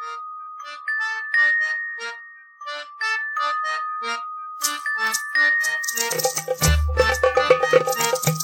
Thank you.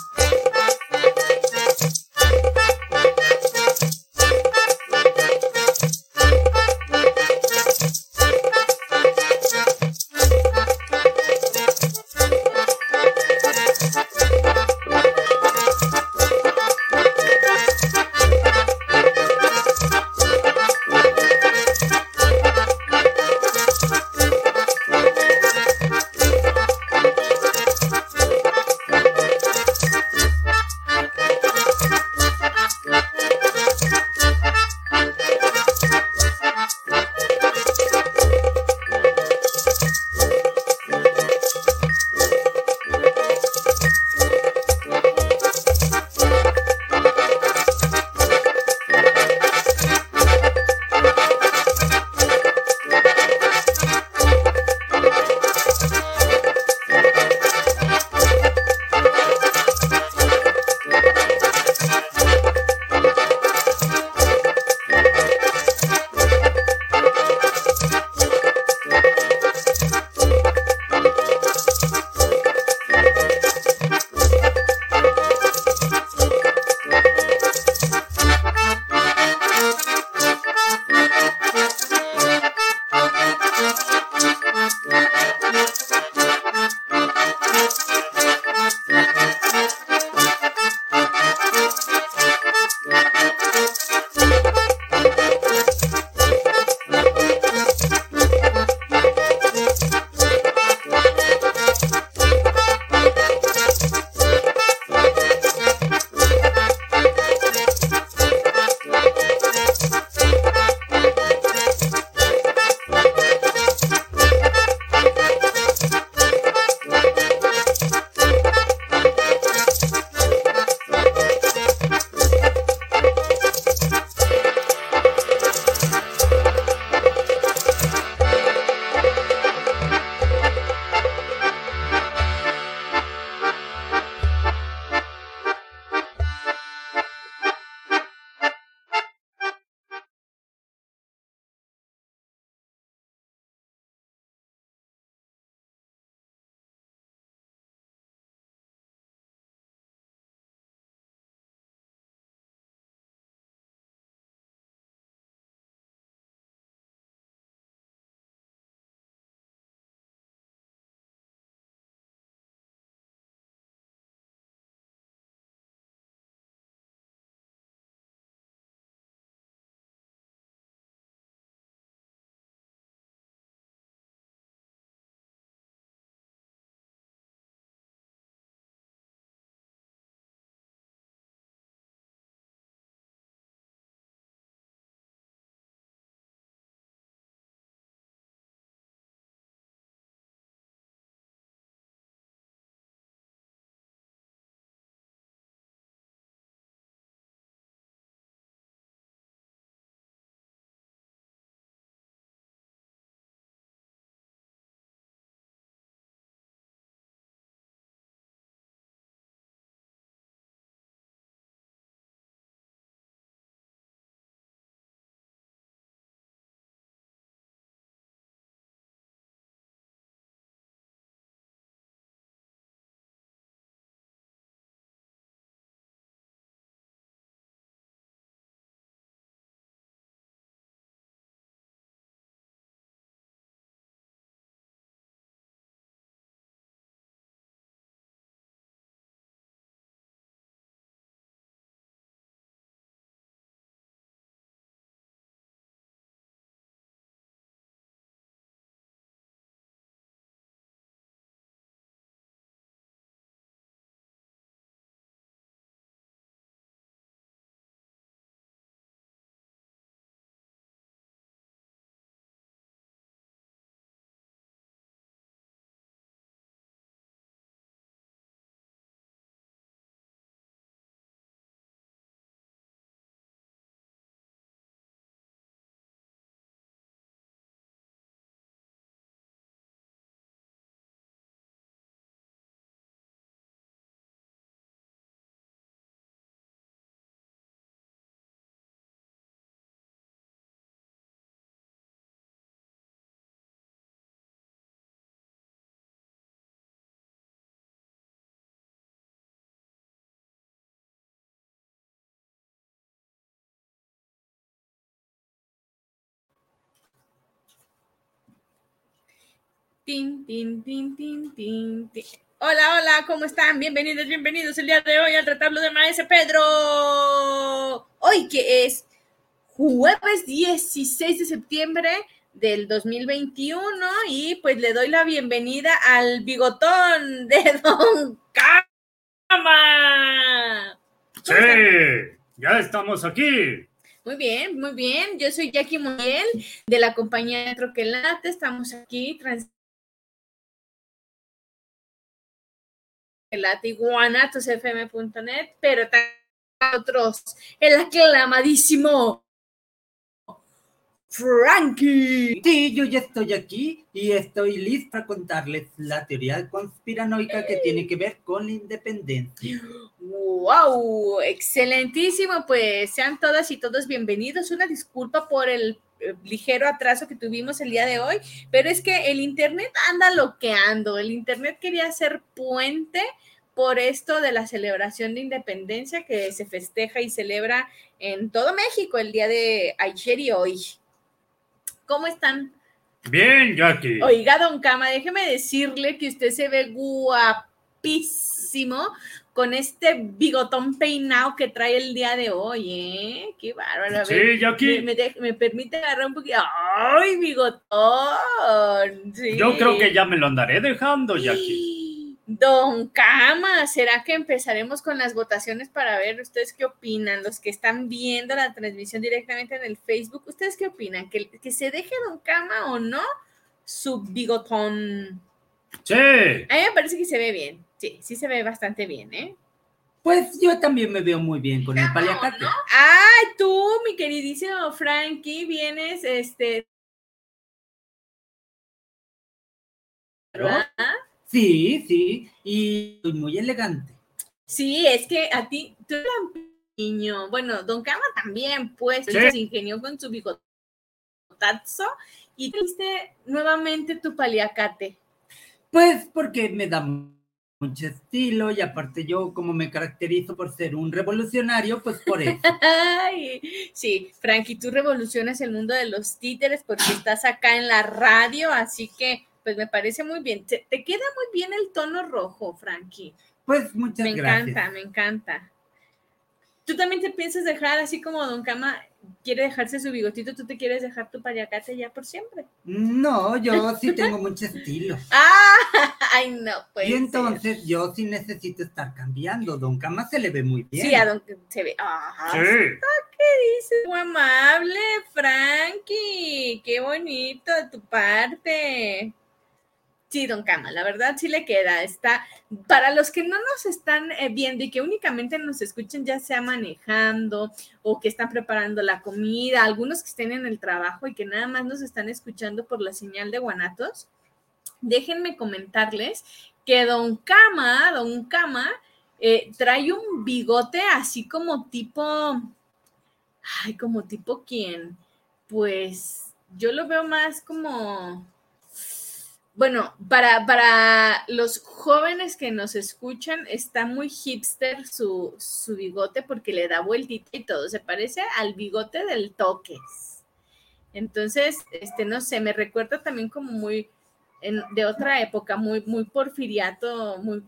Tin, tin, tin, tin, tin, tin. Hola, hola, ¿cómo están? Bienvenidos, bienvenidos el día de hoy al retablo de Maese Pedro. Hoy que es jueves 16 de septiembre del 2021 y pues le doy la bienvenida al bigotón de Don Cama. Sí, ya estamos aquí. Muy bien, muy bien. Yo soy Jackie Muriel de la compañía Troquelate. Estamos aquí trans guanatosfm.net, pero también otros, el aclamadísimo Frankie. Sí, yo ya estoy aquí y estoy listo para contarles la teoría conspiranoica que tiene que ver con la independencia. ¡Wow! Excelentísimo. Pues sean todas y todos bienvenidos. Una disculpa por el ligero atraso que tuvimos el día de hoy, pero es que el Internet anda loqueando. El Internet quería ser puente por esto de la celebración de independencia que se festeja y celebra en todo México el día de ayer y hoy. ¿Cómo están? Bien, Jackie. Oiga, don Cama, déjeme decirle que usted se ve guapísimo con este bigotón peinado que trae el día de hoy, ¿eh? Qué bárbaro. sí, Jackie. Me, me, permite agarrar un poquito. ¡Ay, bigotón! Yo creo que ya me lo andaré dejando, Jackie. Don Cama, ¿será que empezaremos con las votaciones para ver ustedes qué opinan? Los que están viendo la transmisión directamente en el Facebook, ¿ustedes qué opinan? ¿Que, que se deje Don Cama o no su bigotón? Sí. A mí me parece que se ve bien. Sí, sí se ve bastante bien, ¿eh? Pues yo también me veo muy bien con el paliacate. Ay, tú, mi queridísimo Frankie, vienes, este... ¿Verdad? Sí, sí, y muy elegante. Sí, es que a ti, tú eres niño, bueno, Don Cama también, pues, se ingenió con su bigotazo y viste nuevamente tu paliacate. Pues porque me da mucho estilo y aparte yo como me caracterizo por ser un revolucionario, pues por eso. sí, Frankie, tú revolucionas el mundo de los títeres porque estás acá en la radio, así que pues me parece muy bien. Te, queda muy bien el tono rojo, Frankie. Pues muchas gracias. Me encanta, me encanta. ¿Tú también te piensas dejar así como Don Cama quiere dejarse su bigotito, tú te quieres dejar tu payacate ya por siempre? No, yo sí tengo mucho estilo. Ah, ay no, pues. Y entonces yo sí necesito estar cambiando. Don Cama se le ve muy bien. Sí, a Don se ve. Ah, sí. ¿Qué dices? Muy amable, Frankie. Qué bonito de tu parte. Sí, don Cama, la verdad sí le queda. Está, para los que no nos están eh, viendo y que únicamente nos escuchen, ya sea manejando o que están preparando la comida, algunos que estén en el trabajo y que nada más nos están escuchando por la señal de Guanatos, déjenme comentarles que don Cama, don Cama, eh, trae un bigote así como tipo, ay, como tipo quién, pues yo lo veo más como bueno, para, para los jóvenes que nos escuchan, está muy hipster su, su bigote porque le da vueltita y todo. Se parece al bigote del toques. Entonces, este, no sé, me recuerda también como muy de otra época, muy, muy porfiriato, muy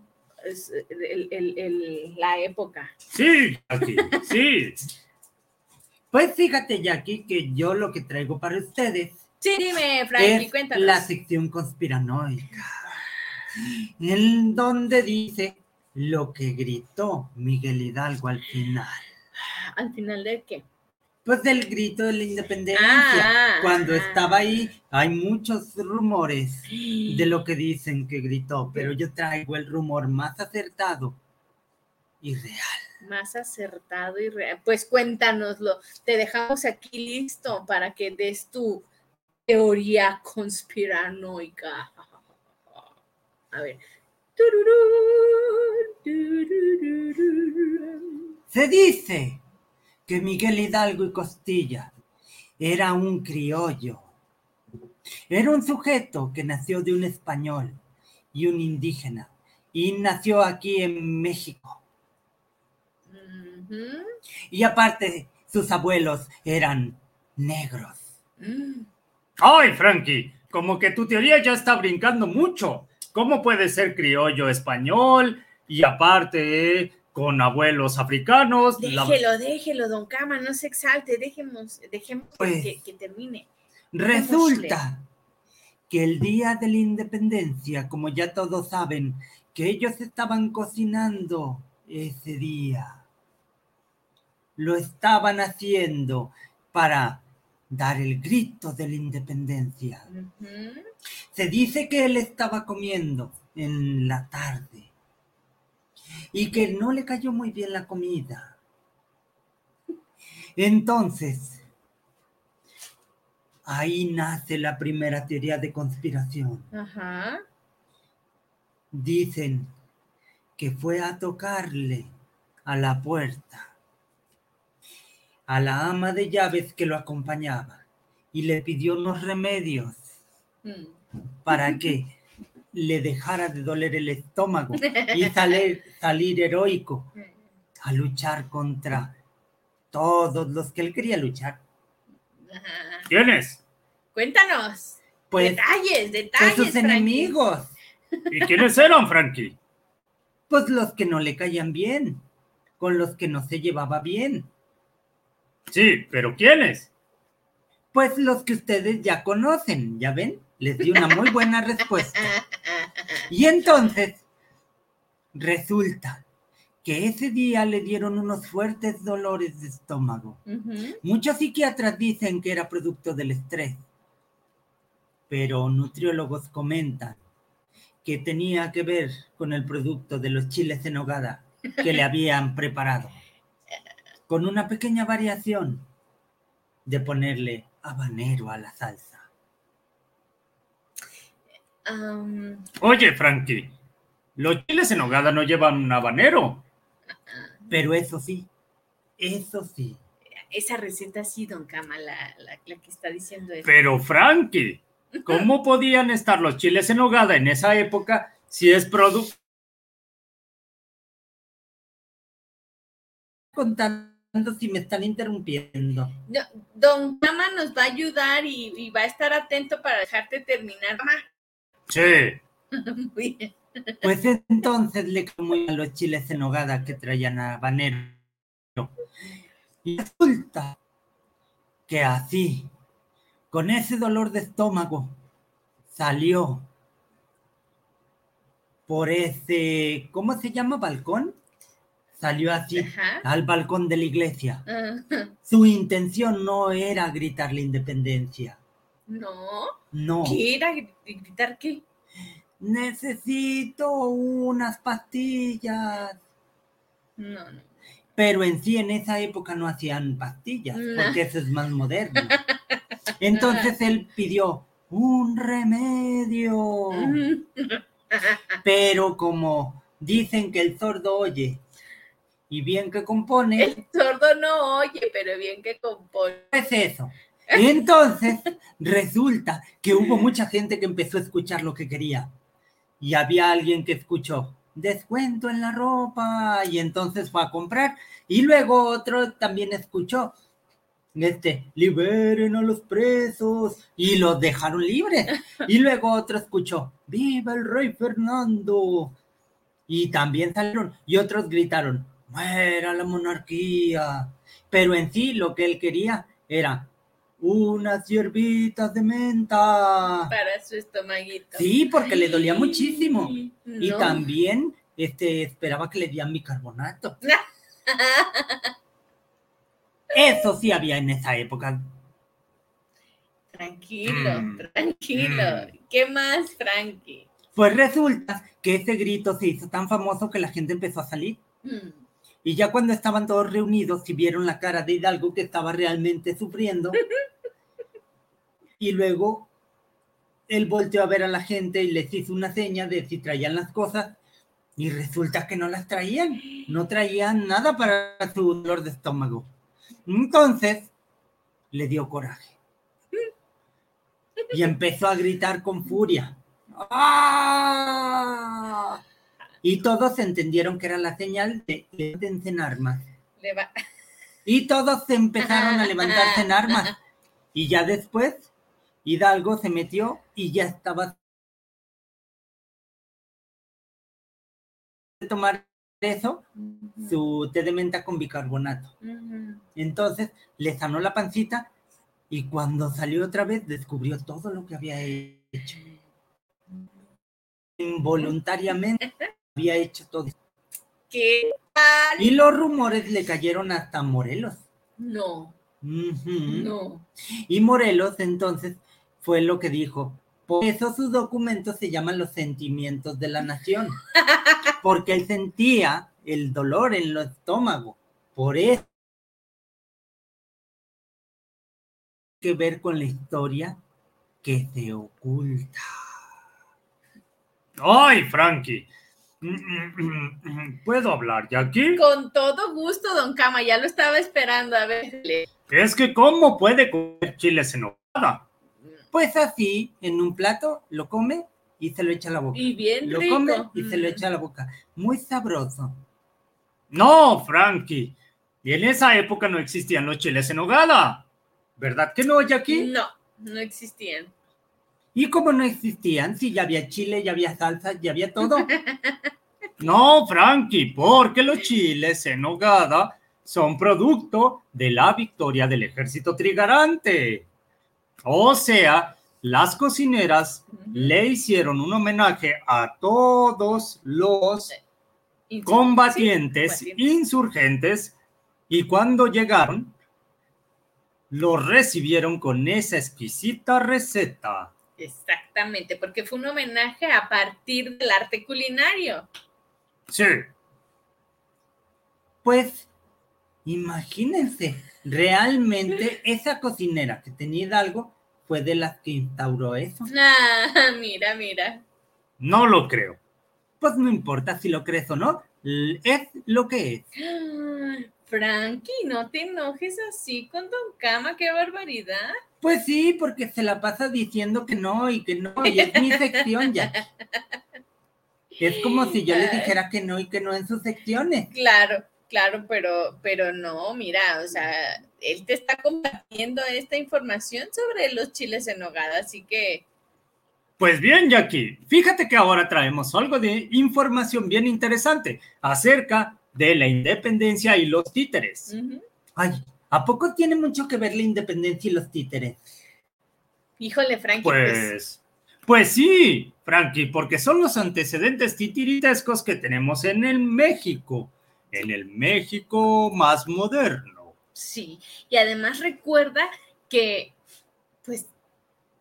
la época. Sí, aquí, sí. Pues fíjate, Jackie, que yo lo que traigo para ustedes Sí, dime, Frankie, cuéntanos. La sección conspiranoica, en donde dice lo que gritó Miguel Hidalgo al final. ¿Al final de qué? Pues del grito de la independencia. Ah, Cuando ah. estaba ahí, hay muchos rumores de lo que dicen que gritó, pero yo traigo el rumor más acertado y real. Más acertado y real. Pues cuéntanoslo. Te dejamos aquí listo para que des tu teoría conspiranoica. A ver. Se dice que Miguel Hidalgo y Costilla era un criollo. Era un sujeto que nació de un español y un indígena y nació aquí en México. Y aparte, sus abuelos eran negros. Mm. Ay, Frankie, como que tu teoría ya está brincando mucho. ¿Cómo puede ser criollo español y aparte con abuelos africanos? La- Déjelo, déjelo, don Cama, no se exalte, dejemos, dejemos Pues, que, que termine. Resulta que el día de la independencia, como ya todos saben, que ellos estaban cocinando ese día. Lo estaban haciendo para dar el grito de la independencia. Se dice que él estaba comiendo en la tarde y que no le cayó muy bien la comida. Entonces, ahí nace la primera teoría de conspiración. Dicen que fue a tocarle a la puerta a la ama de llaves que lo acompañaba y le pidió unos remedios Mm. para que le dejara de doler el estómago y salir, salir heroico a luchar contra todos los que él quería luchar. Ajá. ¿Quién es? Cuéntanos. Pues detalles, de detalles. sus Frankie. enemigos, ¿Y quiénes eran, Frankie? pues los que no le caían bien, con los que no se llevaba bien, Sí, pero ¿quiénes? pues los que ustedes ya conocen, ¿ya ven? Les di una muy buena respuesta. Y entonces, resulta que ese día le dieron unos fuertes dolores de estómago. Ujú. Muchos psiquiatras dicen que era producto del estrés, pero nutriólogos comentan que tenía que ver con el producto de los chiles en hogada que le habían preparado, con una pequeña variación de ponerle habanero a la salsa. Oye, Frankie, los chiles en hogada no llevan un habanero. Pero eso sí, eso sí, esa receta sí, don Cama, la, la- la que está diciendo eso. Pero, Frankie, ¿cómo podían estar los chiles en hogada en esa época si es producto? contando si me están interrumpiendo. No, don Cama nos va a ayudar y, y va a estar atento para dejarte terminar. Cama. Sí. Muy bien. Pues entonces le comí a los chiles en hogada que traían habanero. Y resulta que así, con ese dolor de estómago, salió por ese, ¿cómo se llama? ¿Balcón? Salió así Ajá. al balcón de la iglesia. Ajá. Su intención no era gritar la independencia. No. No. ¿Qué era? ¿Gritar qué? Necesito unas pastillas. No, no. Pero en sí, en esa época no hacían pastillas, No. porque eso es más moderno. Entonces él pidió un remedio. Pero como dicen que el sordo oye y bien que compone, El sordo no oye, pero bien que compone. es eso. Entonces resulta que hubo mucha gente que empezó a escuchar lo que quería. Y había alguien que escuchó descuento en la ropa y entonces fue a comprar. Y luego otro también escuchó este, liberen a los presos y los dejaron libres. Y luego otro escuchó, viva el rey Fernando. Y también salieron y otros gritaron, muera la monarquía. Pero en sí lo que él quería era unas hierbitas de menta. Para su estomaguito. Sí, porque le dolía muchísimo. Y también este, esperaba que le dieran bicarbonato. Eso sí había en esa época. Tranquilo, Mm. tranquilo. Mm. ¿Qué más, Frankie? Pues resulta que ese grito se hizo tan famoso que la gente empezó a salir. Mm. Y ya cuando estaban todos reunidos y vieron la cara de Hidalgo que estaba realmente sufriendo, y luego él volteó a ver a la gente y les hizo una seña de si traían las cosas, y resulta que no las traían, no traían nada para su dolor de estómago. Entonces le dio coraje y empezó a gritar con furia. ¡Ah! Y todos entendieron que era la señal de levántense en armas. Y todos se empezaron a levantarse en armas. Y ya después, Hidalgo se metió y ya estaba de tomar eso, su té de menta con bicarbonato. Entonces le sanó la pancita y cuando salió otra vez descubrió todo lo que había hecho. Involuntariamente había hecho todo. ¿Qué tal? Y los rumores le cayeron hasta Morelos. No, no. Y Morelos entonces fue lo que dijo. Por eso sus documentos se llaman los sentimientos de la nación. Porque él sentía el dolor en el estómago. Por eso que ver con la historia que se oculta. Ay, Frankie. Mm, mm, mm, ¿Puedo hablar ya aquí? Con todo gusto, don Cama, ya lo estaba esperando. A ver, le- Es que ¿cómo puede comer chiles en nogada? Pues así, en un plato, lo come y se lo echa a la boca. y bien Lo rico. come y se lo echa a la boca. Muy sabroso. No, Frankie. Y en esa época no existían los chiles en nogada. ¿Verdad que no, Jackie? No, no existían. Y como no existían, si ya había chile, ya había salsa, ya había todo. No, Frankie, porque los chiles en nogada son producto de la victoria del ejército trigarante. O sea, las cocineras le hicieron un homenaje a todos los combatientes. insurgentes y cuando llegaron, los recibieron con esa exquisita receta. Exactamente, porque fue un homenaje a partir del arte culinario. Sí, Pues, imagínense, realmente esa cocinera que tenía Hidalgo fue de las que instauró eso. Ah, mira, mira. no lo creo. Pues no importa si lo crees o no, es lo que es. Frankie, no te enojes así con Don Cama, qué barbaridad. Pues sí, porque se la pasa diciendo que no y que no, y es mi sección ya. Es como si yo le dijera que no y que no en sus secciones. Claro, claro, pero, pero no, mira, o sea, él te está compartiendo esta información sobre los chiles en nogada, así que Pues bien, Jackie, fíjate que ahora traemos algo de información bien interesante acerca de la independencia y los títeres. ujú. Ay, ¿a poco tiene mucho que ver la independencia y los títeres? híjole, Frankie, pues, Pues, pues sí, Frankie, porque son los antecedentes titiritescos que tenemos en el México, en el México más moderno. sí. Y además recuerda que, pues,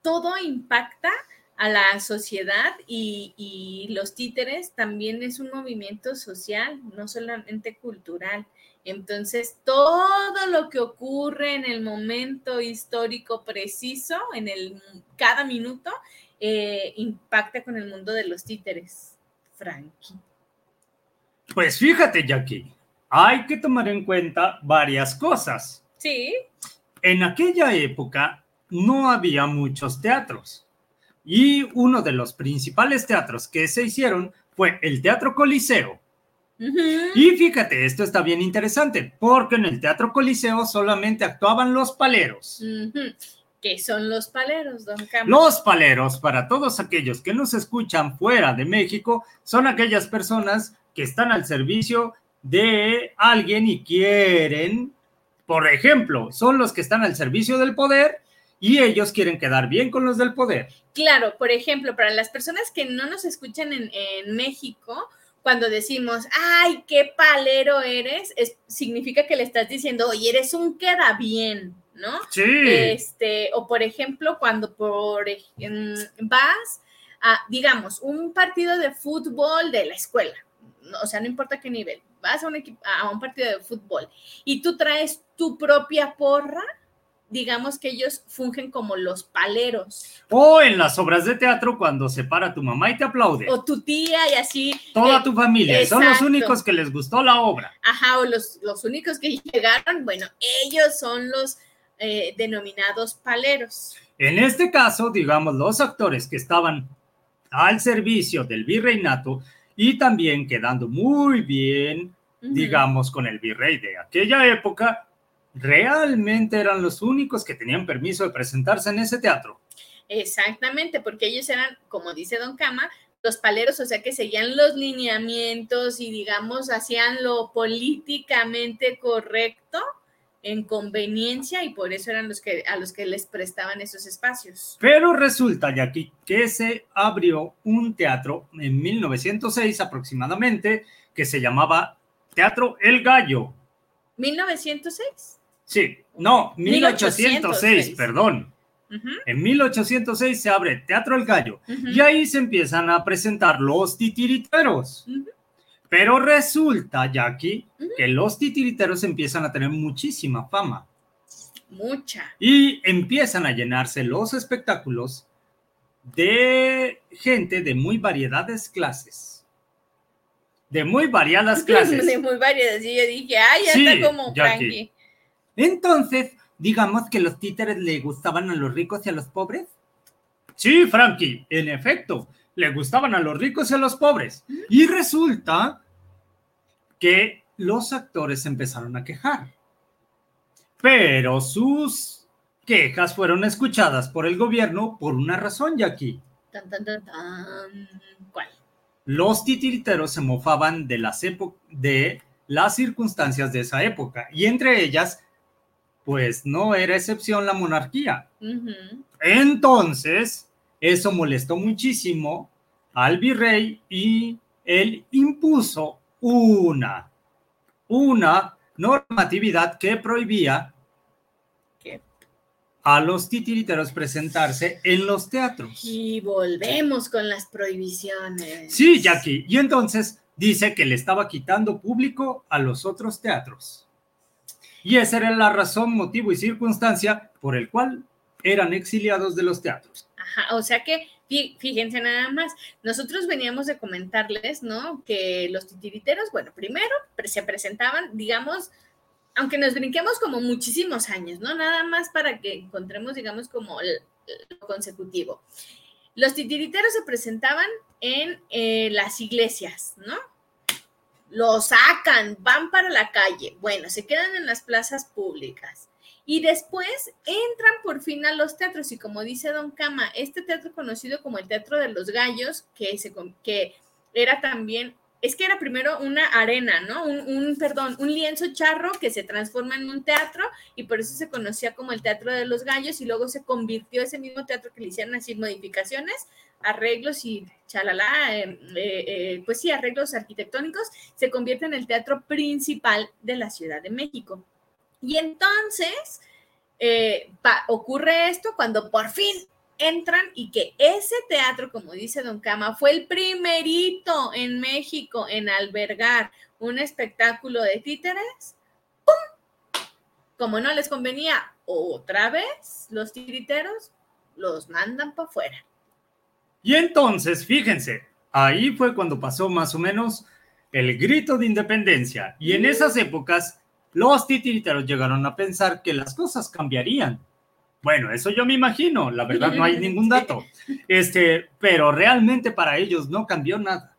todo impacta a la sociedad y, y los títeres también es un movimiento social, no solamente cultural. Entonces, todo lo que ocurre en el momento histórico preciso, en el cada minuto, eh, impacta con el mundo de los títeres. Frankie. Pues fíjate, Jackie, hay que tomar en cuenta varias cosas. Sí, En aquella época no había muchos teatros y uno de los principales teatros que se hicieron fue el Teatro Coliseo. Y fíjate, esto está bien interesante, porque en el Teatro Coliseo solamente actuaban los paleros. ujú. ¿Qué son los paleros, don Cam? Los paleros, para todos aquellos que nos escuchan fuera de México, son aquellas personas que están al servicio de alguien y quieren, por ejemplo, son los que están al servicio del poder y ellos quieren quedar bien con los del poder. Claro, por ejemplo, para las personas que no nos escuchan en, en México, cuando decimos, ay, qué palero eres, es- significa que le estás diciendo, oye, eres un queda bien, ¿no? Sí. Este, o por ejemplo, cuando por vas a, digamos, un partido de fútbol de la escuela, o sea, no importa qué nivel, vas a un, equipo, a un partido de fútbol y tú traes tu propia porra, digamos que ellos fungen como los paleros. O en las obras de teatro cuando se para tu mamá y te aplaude. o tu tía y así. Toda eh, tu familia, son los exacto. únicos que les gustó la obra. Ajá, o los, los únicos que llegaron, bueno, ellos son los eh, denominados paleros. En este caso, digamos, los actores que estaban al servicio del virreinato y también quedando muy bien, Ujú. digamos, con el virrey de aquella época, realmente eran los únicos que tenían permiso de presentarse en ese teatro. Exactamente, porque ellos eran, como dice Don Cama, los paleros, o sea que seguían los lineamientos y digamos hacían lo políticamente correcto en conveniencia y por eso eran los que a los que les prestaban esos espacios. Pero resulta, Jackie, que se abrió un teatro en 1906 aproximadamente que se llamaba Teatro El Gallo. ¿1906? Sí, no, 1806, perdón. En 1806 se abre Teatro El Gallo y ahí se empiezan a presentar los titiriteros. Pero resulta, Jackie, que los titiriteros empiezan a tener muchísima fama. Mucha. Y empiezan a llenarse los espectáculos de gente de muy variedades clases. De muy variadas clases. de muy variadas. Y yo dije, ay, ya está como Frankie. Entonces, digamos que los títeres le gustaban a los ricos y a los pobres. Sí, Frankie, en efecto, le gustaban a los ricos y a los pobres. Y resulta que los actores empezaron a quejar. Pero sus quejas fueron escuchadas por el gobierno por una razón, Jackie. Tan, tan, tan, ¿Cuál? Los titiriteros se mofaban de las, de las circunstancias de esa época y entre ellas pues no era excepción la monarquía. Entonces, eso molestó muchísimo al virrey y él impuso una, una normatividad que prohibía a los titiriteros presentarse en los teatros. Y volvemos con las prohibiciones. Sí, Jackie. Y entonces dice que le estaba quitando público a los otros teatros. Y esa era la razón, motivo y circunstancia por el cual eran exiliados de los teatros. Ajá, o sea que fíjense nada más, nosotros veníamos de comentarles, ¿no? Que los titiriteros, bueno, primero se presentaban, digamos, aunque nos brinquemos como muchísimos años, ¿no? Nada más para que encontremos, digamos, como lo consecutivo. Los titiriteros se presentaban en eh, las iglesias, ¿no? Lo sacan, van para la calle, bueno, se quedan en las plazas públicas. Y después entran por fin a los teatros. Y como dice Don Cama, este teatro conocido como el Teatro de los Gallos, que, se, que era también, es que era primero una arena, ¿no? Un, perdón, un lienzo charro que se transforma en un teatro y por eso se conocía como el Teatro de los Gallos y luego se convirtió ese mismo teatro que le hicieron así modificaciones arreglos y chalala, eh, eh, eh, pues sí, arreglos arquitectónicos, se convierte en el teatro principal de la Ciudad de México. Y entonces ocurre esto cuando por fin entran y que ese teatro, como dice Don Cama, fue el primerito en México en albergar un espectáculo de títeres. ¡Pum! Como no les convenía otra vez, los titiriteros los mandan para afuera. Y entonces, fíjense, ahí fue cuando pasó más o menos el grito de independencia. Y en esas épocas, los titiriteros llegaron a pensar que las cosas cambiarían. Bueno, eso yo me imagino, la verdad no hay ningún dato. Este, pero realmente para ellos no cambió nada.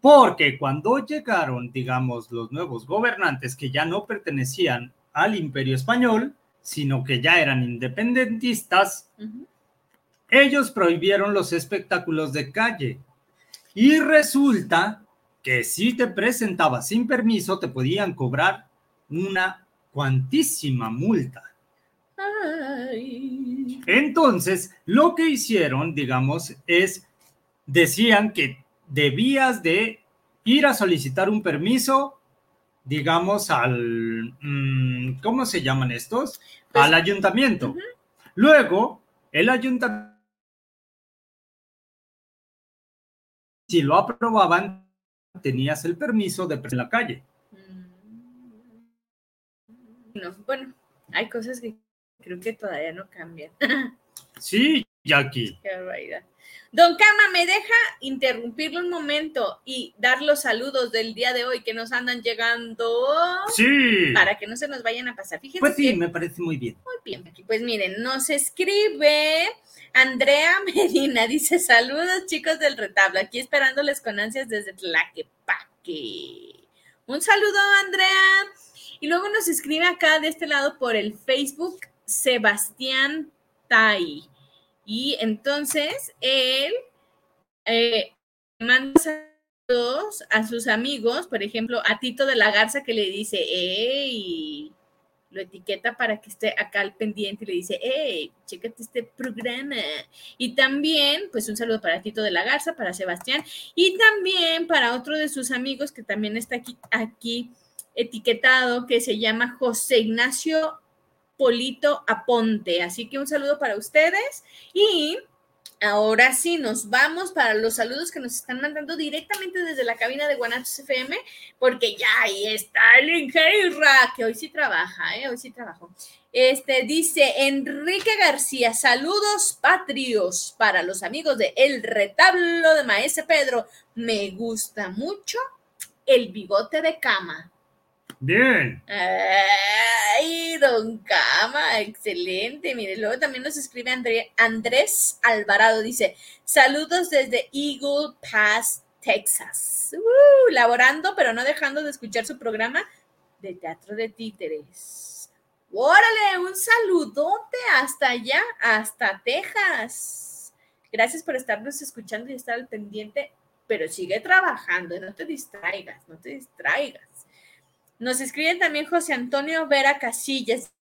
Porque cuando llegaron, digamos, los nuevos gobernantes que ya no pertenecían al imperio español, sino que ya eran independentistas, ellos prohibieron los espectáculos de calle. Y resulta que si te presentabas sin permiso, te podían cobrar una cuantísima multa. Entonces, lo que hicieron, digamos, es, decían que debías de ir a solicitar un permiso, digamos, al, mm, ¿cómo se llaman estos? Pues al ayuntamiento. Luego, el ayuntamiento si lo aprobaban, tenías el permiso de en la calle. bueno, hay cosas que creo que todavía no cambian. sí, Jackie. Qué barbaridad. Don Cama, ¿me deja interrumpirlo un momento y dar los saludos del día de hoy que nos andan llegando? Sí. Para que no se nos vayan a pasar. Fíjense pues sí, me parece muy bien. Muy bien, Pues miren, nos escribe Andrea Medina, dice saludos chicos del retablo, aquí esperándoles con ansias desde Tlaquepaque. Un saludo, Andrea. Y luego nos escribe acá de este lado por el Facebook Sebastián Tai. Y entonces él eh, manda saludos a sus amigos, por ejemplo, a Tito de la Garza que le dice, ¡Ey! Lo etiqueta para que esté acá al pendiente y le dice, ¡Ey! Chécate este programa. Y también, pues un saludo para Tito de la Garza, para Sebastián y también para otro de sus amigos que también está aquí, aquí etiquetado, que se llama José Ignacio Polito Aponte. Así que un saludo para ustedes y ahora sí nos vamos para los saludos que nos están mandando directamente desde la cabina de Guanatos FM, porque ya ahí está el Ingeira, que hoy sí trabaja, ¿eh? hoy sí trabajó. Este dice Enrique García, saludos patrios para los amigos de El Retablo de Maese Pedro. Me gusta mucho el bigote de cama. Bien. Ay, don Cama, excelente. Mire, luego también nos escribe Andrés Alvarado, dice, saludos desde Eagle Pass, Texas. Uh, laborando, pero no dejando de escuchar su programa de teatro de títeres. Órale, un saludote hasta allá, hasta Texas. Gracias por estarnos escuchando y estar al pendiente, pero sigue trabajando, no te distraigas, no te distraigas. Nos escribe también José Antonio Vera Casillas.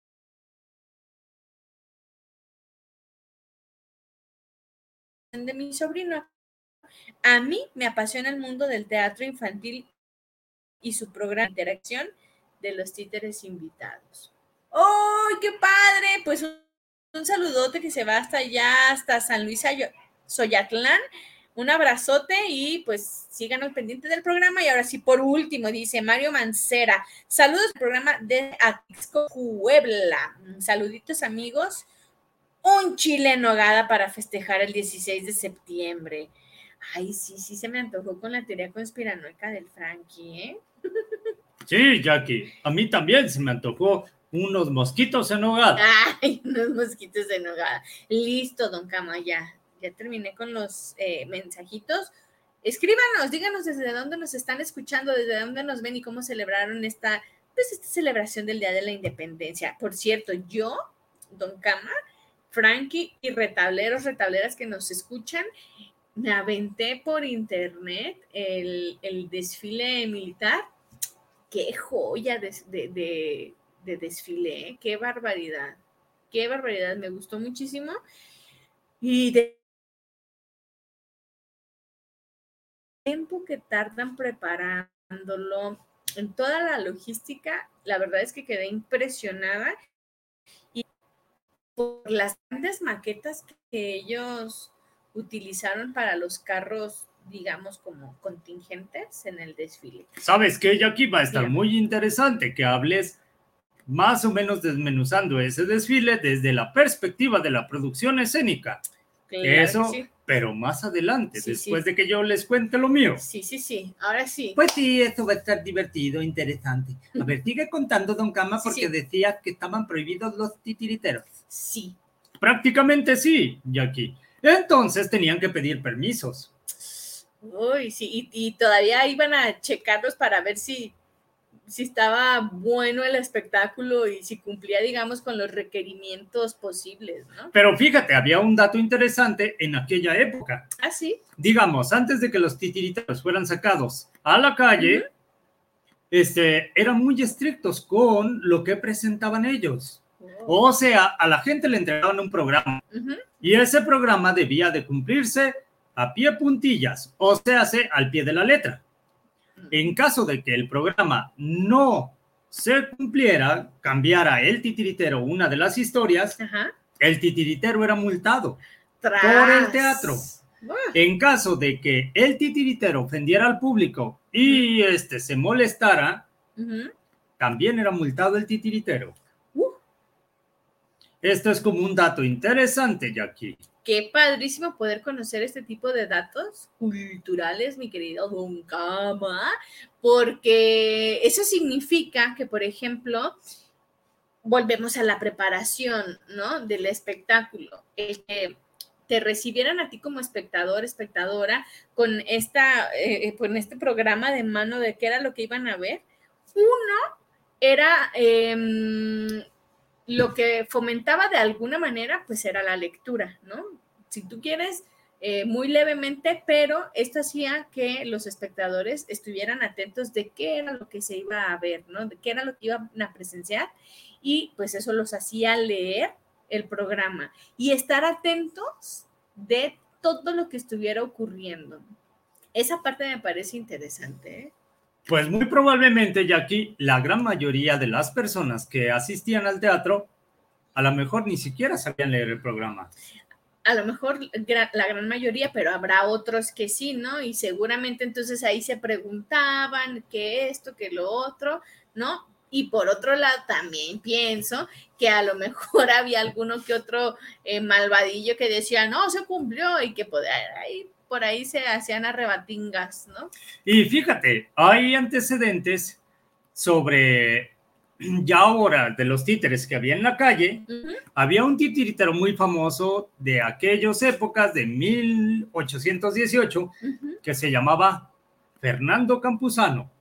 De mi sobrino. A mí me apasiona el mundo del teatro infantil y su programa de interacción de los títeres invitados. ¡Oh, qué padre! Pues un, un saludote que se va hasta allá, hasta San Luis Soyatlán un abrazote y pues sigan al pendiente del programa. Y ahora sí, por último, dice Mario Mancera, saludos al programa de Atixco Puebla. Saluditos amigos. Un chile en nogada para festejar el 16 de septiembre. Ay, sí, sí, se me antojó con la teoría conspiranoica del Frankie, ¿eh? Sí, Jackie, a mí también se me antojó unos mosquitos en nogada. Ay, unos mosquitos en nogada. Listo, don Cama, ya terminé con los eh, mensajitos. Escríbanos, díganos desde dónde nos están escuchando, desde dónde nos ven y cómo celebraron esta, pues, esta celebración del Día de la Independencia. Por cierto, yo, Don Cama, Frankie y retableros, retableras que nos escuchan, me aventé por internet el, desfile militar. Qué joya de, de desfile, ¿eh? qué barbaridad, qué barbaridad, me gustó muchísimo. Y de tiempo que tardan preparándolo, en toda la logística, la verdad es que quedé impresionada y por las grandes maquetas que ellos utilizaron para los carros, digamos, como contingentes en el desfile. ¿Sabes qué, Jackie? Va a estar muy interesante que hables más o menos desmenuzando ese desfile desde la perspectiva de la producción escénica. Eso pero más adelante, después de que yo les cuente lo mío. Sí, sí, sí, ahora sí. Pues sí, eso va a estar divertido, interesante. A ver, sigue contando, don Cama, porque decías que estaban prohibidos los titiriteros. Sí. Prácticamente sí, Jackie. Entonces tenían que pedir permisos. Uy, sí, y todavía iban a checarlos para ver si si estaba bueno el espectáculo y si cumplía, digamos, con los requerimientos posibles, ¿no? Pero fíjate, había un dato interesante en aquella época. Ah, sí. Digamos, antes de que los titiriteros fueran sacados a la calle, este, eran muy estrictos con lo que presentaban ellos. Oh. O sea, a la gente le entregaban un programa y ese programa debía de cumplirse a pie puntillas, o sea, al pie de la letra. En caso de que el programa no se cumpliera, cambiara el titiritero una de las historias, el titiritero era multado por el teatro. En caso de que el titiritero ofendiera al público y este se molestara, también era multado el titiritero. Uh. Esto es como un dato interesante, Jackie. Qué padrísimo poder conocer este tipo de datos culturales, mi querido Don Cama, porque eso significa que, por ejemplo, volvemos a la preparación, ¿no? Del espectáculo. El que te recibieran a ti como espectador, espectadora, con, esta, eh, con este programa de mano de qué era lo que iban a ver. Uno era em, lo que fomentaba de alguna manera, pues era la lectura, ¿no? si tú quieres, eh, muy levemente, pero esto hacía que los espectadores estuvieran atentos de qué era lo que se iba a ver, ¿no? De qué era lo que iban a presenciar y pues eso los hacía leer el programa y estar atentos de todo lo que estuviera ocurriendo. Esa parte me parece interesante. ¿eh? Pues muy probablemente, Jackie, la gran mayoría de las personas que asistían al teatro a lo mejor ni siquiera sabían leer el programa. A lo mejor la gran mayoría, pero habrá otros que sí, ¿no? Y seguramente entonces ahí se preguntaban qué esto, qué lo otro, ¿no? Y por otro lado, también pienso que a lo mejor había alguno que otro eh, malvadillo que decía, no, se cumplió y que por ahí, por ahí se hacían arrebatingas, ¿no? Y fíjate, hay antecedentes sobre ya ahora de los títeres que había en la calle, había un titiritero muy famoso de aquellas épocas de 1818 que se llamaba Fernando Campuzano.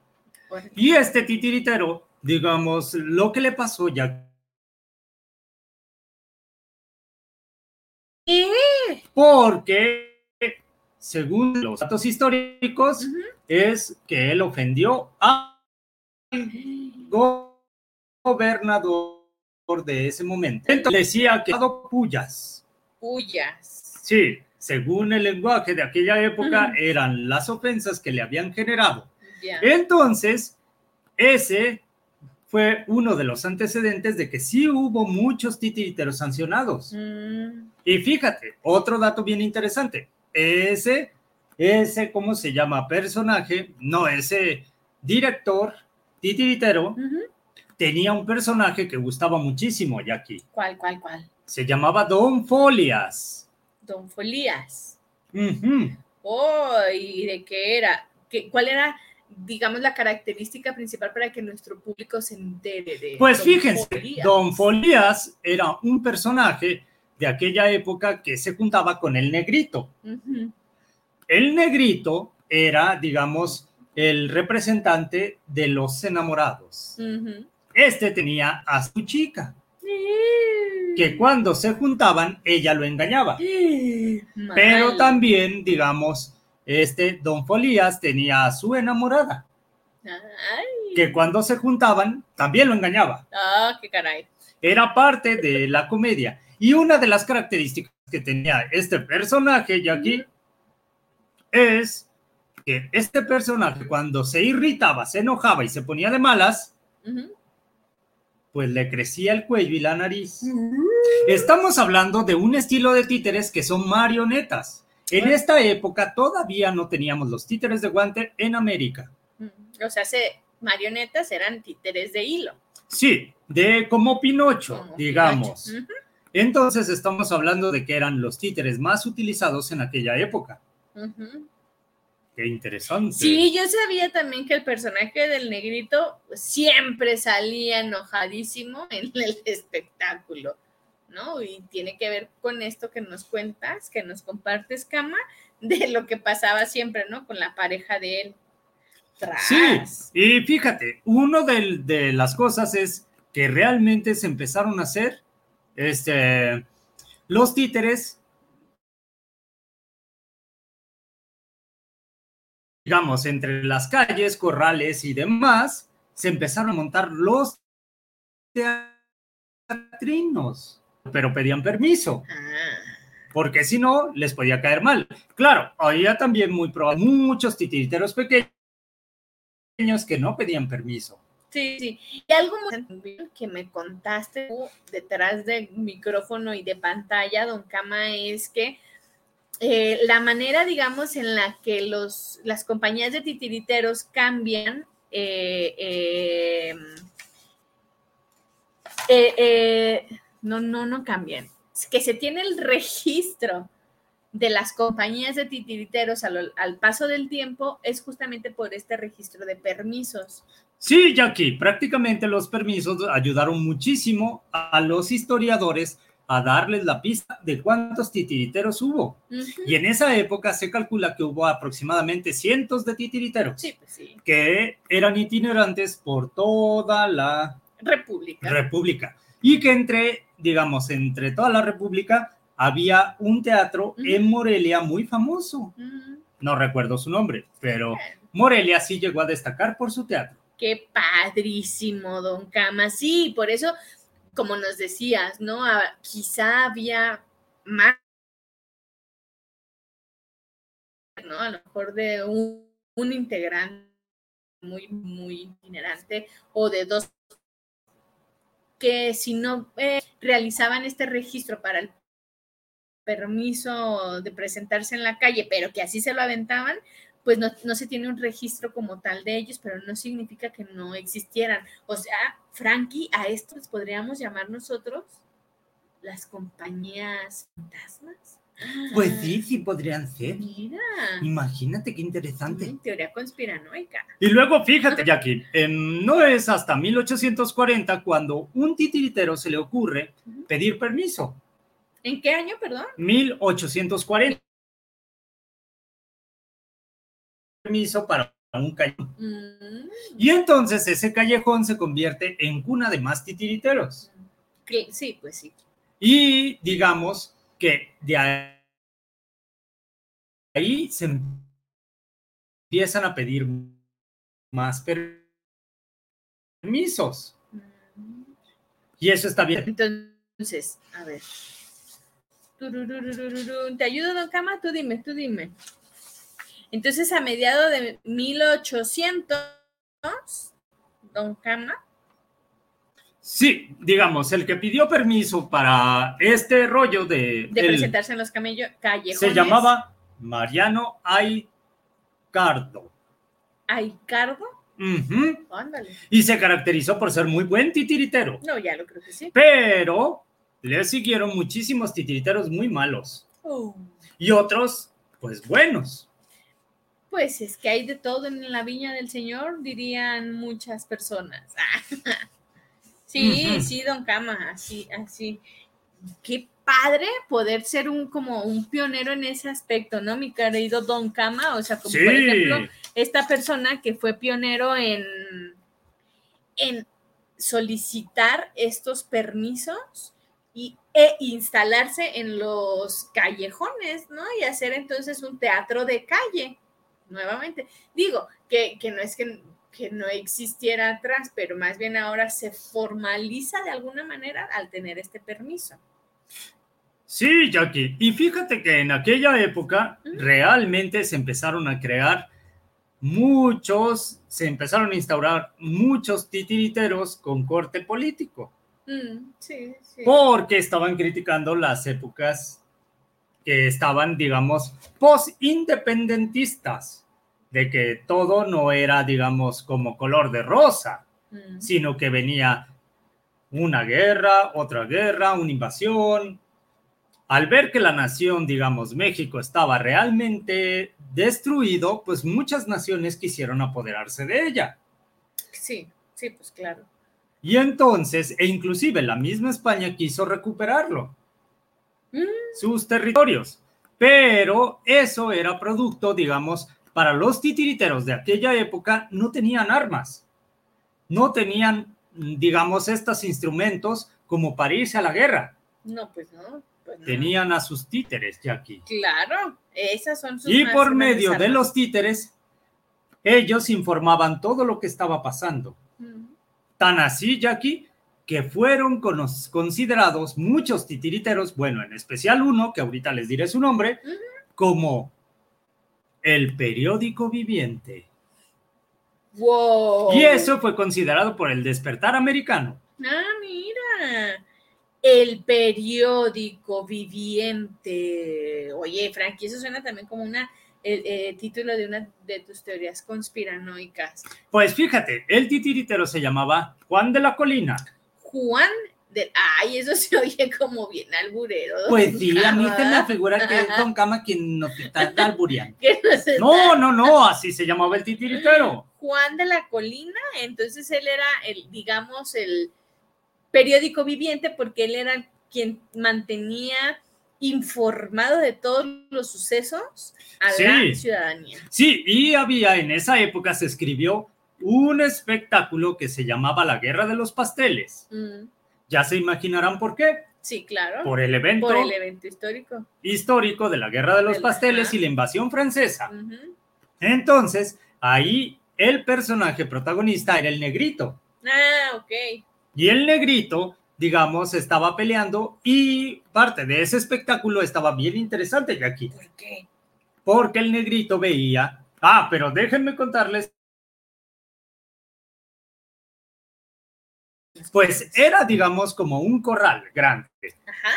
Y este titiritero digamos, lo que le pasó ya. Porque, según los datos históricos, es que él ofendió al gobernador de ese momento. Entonces decía que pullas. Pullas. Sí, según el lenguaje de aquella época, eran las ofensas que le habían generado. Entonces, ese fue uno de los antecedentes de que sí hubo muchos titiriteros sancionados. Mm. Y fíjate, otro dato bien interesante, ese, ese, ¿cómo se llama? Personaje, no, ese director titiritero tenía un personaje que gustaba muchísimo, Jackie. ¿Cuál, cuál, cuál? Se llamaba Don Folias. Don Folias. Oh, ¿y de qué era? ¿Qué, ¿Cuál era? digamos, la característica principal para que nuestro público se entere de. Pues fíjense, Don Folías era un personaje de aquella época que se juntaba con el negrito. El negrito era, digamos, el representante de los enamorados. Este tenía a su chica, que cuando se juntaban, ella lo engañaba. Pero también, digamos, este Don Folías tenía a su enamorada. Que cuando se juntaban también lo engañaba. Ah, qué caray. Era parte de la comedia. Y una de las características que tenía este personaje, aquí, es que este personaje cuando se irritaba, se enojaba y se ponía de malas, pues le crecía el cuello y la nariz. Estamos hablando de un estilo de títeres que son marionetas. En esta época todavía no teníamos los títeres de guante en América. Mm, o sea, se, marionetas eran títeres de hilo. Sí, de como Pinocho, digamos. Entonces estamos hablando de que eran los títeres más utilizados en aquella época. Qué interesante. Sí, yo sabía también que el personaje del negrito siempre salía enojadísimo en el espectáculo. ¿no? Y tiene que ver con esto que nos cuentas, que nos compartes, Cama, de lo que pasaba siempre, ¿no? Con la pareja de él. Sí, y fíjate, una de, las cosas es que realmente se empezaron a hacer este, los títeres, digamos, entre las calles, corrales y demás, se empezaron a montar los teatrinos pero pedían permiso. Ah. Porque si no, les podía caer mal. Claro, había también muy probable muchos titiriteros pequeños que no pedían permiso. Sí, sí. Y algo que me contaste detrás del micrófono y de pantalla, don Cama, es que eh, la manera, digamos, en la que los, las compañías de titiriteros cambian eh, eh, no, no, no cambian. que se tiene el registro de las compañías de titiriteros al, paso del tiempo es justamente por este registro de permisos. Sí, Jackie, prácticamente los permisos ayudaron muchísimo a los historiadores a darles la pista de cuántos titiriteros hubo. Y en esa época se calcula que hubo aproximadamente cientos de titiriteros pues que eran itinerantes por toda la República. República. Y que entre digamos, entre toda la República había un teatro en Morelia muy famoso. No recuerdo su nombre, pero Morelia sí llegó a destacar por su teatro. Qué padrísimo, don Cama. Sí, por eso, como nos decías, ¿no? Ah, quizá había más, ¿no? A lo mejor de un, integrante muy, muy itinerante o de dos que si no eh, realizaban este registro para el permiso de presentarse en la calle, pero que así se lo aventaban, pues no, no, se tiene un registro como tal de ellos, pero no significa que no existieran. O sea, Frankie, a esto les podríamos llamar nosotros las compañías fantasmas. Pues sí, sí podrían ser. Mira. Imagínate qué interesante. Mm, Teoría conspiranoica. Y luego, fíjate, Jackie, en- no es hasta 1840 cuando un titiritero se le ocurre pedir permiso. ¿En qué año, perdón? 1840. Permiso para un callejón. Mm, Y entonces ese callejón se convierte en cuna de más titiriteros. sí, pues sí. Y digamos que de ahí se empiezan a pedir más permisos. Mm. Y eso está bien. Entonces, a ver. ¿Te ayudo, don Cama? Tú dime, tú dime. Entonces, a mediados de 1800, don Cama, Sí, digamos, el que pidió permiso para este rollo de... de el- presentarse en los camello, callejones. se llamaba Mariano Aicardo. Aicardo. Ándale. Y se caracterizó por ser muy buen titiritero. No, ya lo creo que sí. Pero le siguieron muchísimos titiriteros muy malos. Oh, Y otros, pues buenos. Pues es que hay de todo en la viña del Señor, dirían muchas personas. Sí, sí, don Cama, así, así. Qué padre poder ser un como un pionero en ese aspecto, ¿no? Mi querido don Cama, o sea, como Sí. por ejemplo, esta persona que fue pionero en, en solicitar estos permisos y, e instalarse en los callejones, ¿no? Y hacer entonces un teatro de calle, nuevamente. Digo, que, que no es que, que no existiera atrás, pero más bien ahora se formaliza de alguna manera al tener este permiso. Sí, Jackie. Y fíjate que en aquella época realmente se empezaron a crear muchos, se empezaron a instaurar muchos titiriteros con corte político, Mm, sí, sí. porque estaban criticando las épocas que estaban, digamos, post-independentistas, de que todo no era, digamos, como color de rosa, Mm. sino que venía una guerra, otra guerra, una invasión. Al ver que la nación, digamos, México estaba realmente destruido, pues muchas naciones quisieron apoderarse de ella. Sí, sí, pues claro. Y entonces, e inclusive la misma España quiso recuperarlo, Mm, sus territorios. Pero eso era producto, digamos, para los titiriteros de aquella época, no tenían armas, no tenían, digamos, estos instrumentos como para irse a la guerra. No, pues no. pues no. Tenían a sus títeres, Jackie. Claro, esas son sus Y por medio de los títeres, ellos informaban todo lo que estaba pasando. Tan así, Jackie, que fueron considerados muchos titiriteros, bueno, en especial uno, que ahorita les diré su nombre, como el periódico viviente. Wow. Y eso fue considerado por el despertar americano. Ah, mira. El periódico viviente. Oye, Frankie, eso suena también como una el, eh, título de una de tus teorías conspiranoicas. Pues fíjate, el titiritero se llamaba Juan de la Colina. Juan de. Ay, eso se oye como bien alburero. Pues sí, a mí se me figura que es Don Cama quien nos está albureando. Que nos está- No, no, no, así se llamaba el titiritero. Juan de la Colina, entonces él era el, digamos, el periódico viviente porque él era quien mantenía informado de todos los sucesos a Sí. la ciudadanía. Sí, y había en esa época se escribió un espectáculo que se llamaba La Guerra de los Pasteles. Mm, Ya se imaginarán por qué. Sí, claro. por el evento Por el evento histórico. histórico de la Guerra de los Pasteles y la invasión francesa. Entonces, ahí el personaje protagonista era el negrito. Ah, ok. Y el negrito, digamos, estaba peleando y parte de ese espectáculo estaba bien interesante, Jackie, ¿Por qué? porque el negrito veía, ah, pero déjenme contarles, pues era, digamos, como un corral grande. Ajá.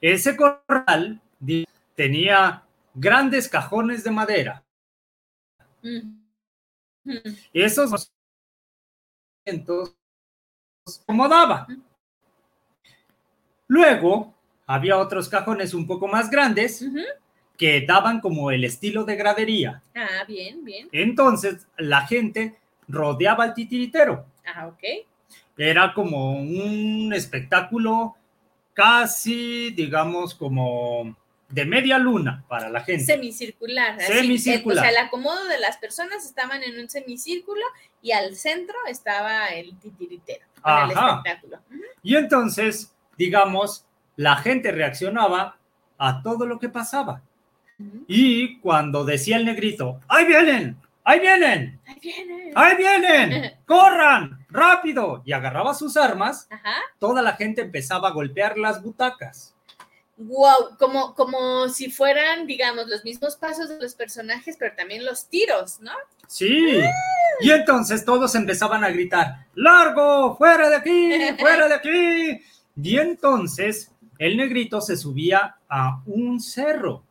Ese corral tenía grandes cajones de madera. Ujú. Ujú. Esos acomodaba. Luego había otros cajones un poco más grandes que daban como el estilo de gradería. Ah, bien, bien. Entonces la gente rodeaba al titiritero. Ah, ok. Era como un espectáculo casi, digamos, como de media luna para la gente. Semicircular. así. Semicircular. Eh, O sea, el acomodo de las personas estaban en un semicírculo y al centro estaba el titiritero con el Ajá. espectáculo. Y entonces, digamos, la gente reaccionaba a todo lo que pasaba. Y cuando decía el negrito, ¡ahí vienen! ¡ahí vienen! Ahí viene. ¡ahí vienen! ¡corran! ¡Rápido! Y agarraba sus armas, Ajá. toda la gente empezaba a golpear las butacas. Wow, como, como si fueran, digamos, los mismos pasos de los personajes, pero también los tiros, ¿no? Sí. Y entonces todos empezaban a gritar, ¡largo! ¡fuera de aquí! ¡fuera de aquí! Y entonces el negrito se subía a un cerro.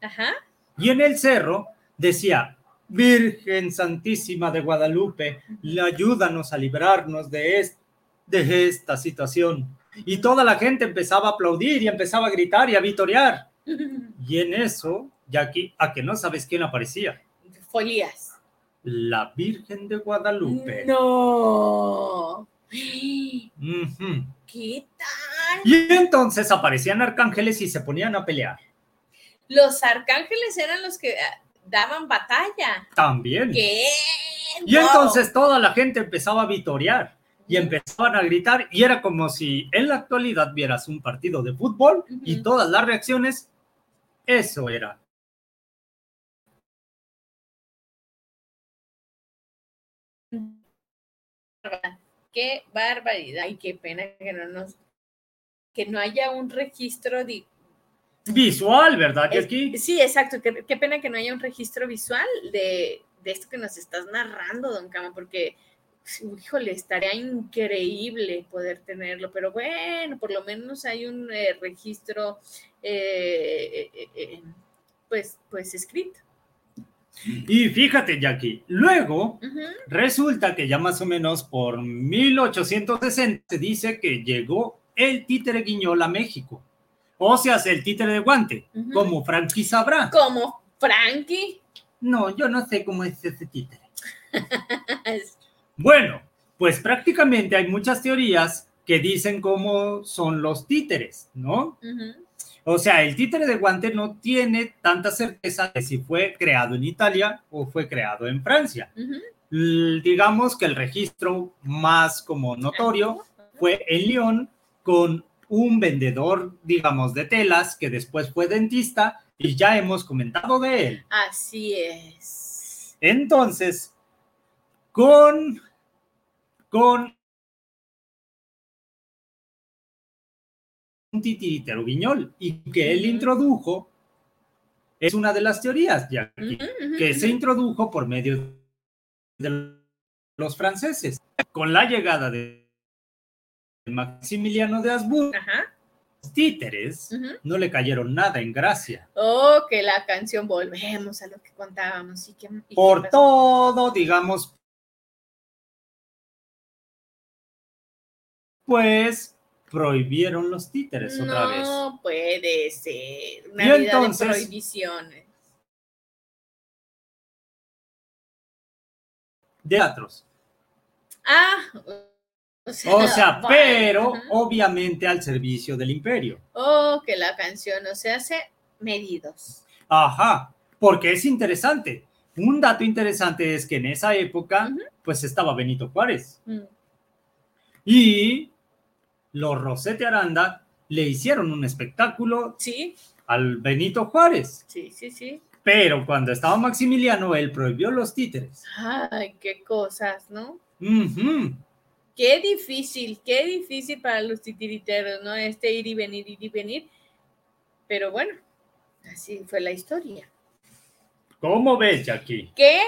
Ajá. Y en el cerro decía, Virgen Santísima de Guadalupe, ayúdanos a librarnos de, es- de esta situación. Y toda la gente empezaba a aplaudir y empezaba a gritar y a vitorear. Y en eso, Jackie, a que no sabes quién aparecía. Folías. La Virgen de Guadalupe. No. ¿Qué tal? Y entonces aparecían arcángeles y se ponían a pelear. Los arcángeles eran los que daban batalla. También. ¿Qué? Y Wow. entonces toda la gente empezaba a vitorear y empezaban a gritar y era como si en la actualidad vieras un partido de fútbol y todas las reacciones, eso era. Qué barbaridad y qué pena que no nos que no haya un registro de Visual, ¿verdad, Es- Jackie? sí, exacto, qué, qué pena que no haya un registro visual de, de esto que nos estás narrando, don Cama, porque híjole, estaría increíble poder tenerlo, pero bueno, por lo menos hay un eh, registro eh, eh, pues, pues escrito. Y fíjate, Jackie, luego resulta que ya más o menos por 1860 se dice que llegó el títere guiñol a México. O sea, el títere de guante, como Frankie sabrá. Como Frankie. No, yo no sé cómo es ese títere. Bueno, pues prácticamente hay muchas teorías que dicen cómo son los títeres, ¿no? O sea, el títere de guante no tiene tanta certeza de si fue creado en Italia o fue creado en Francia. Digamos que el registro más como notorio fue en Lyon con un vendedor, digamos, de telas que después fue dentista y ya hemos comentado de él. Así es. Entonces, con, con un titiritero guiñol y que él introdujo, es una de las teorías, ya que se introdujo por medio de los franceses. Con la llegada de Maximiliano de Habsburgo, Ajá. los títeres no le cayeron nada en gracia. Oh, que la canción, volvemos a lo que contábamos. ¿Y qué Por todo, digamos, pues prohibieron los títeres otra vez. No puede ser. Una Y vida entonces- de prohibiciones. Teatros. Ah, o sea, O sea, bueno, pero obviamente al servicio del imperio. Oh, que la canción no se hace medidos. Ajá, porque es interesante. Un dato interesante es que en esa época, pues estaba Benito Juárez Mm. y los Rosete Aranda le hicieron un espectáculo Sí, al Benito Juárez. sí, sí, sí. Pero cuando estaba Maximiliano, él prohibió los títeres. Ay, qué cosas, ¿no? Ujú. Qué difícil, qué difícil para los titiriteros, ¿no? Este ir y venir, ir y venir. Pero bueno, así fue la historia. ¿Cómo ves, Jackie? ¿Qué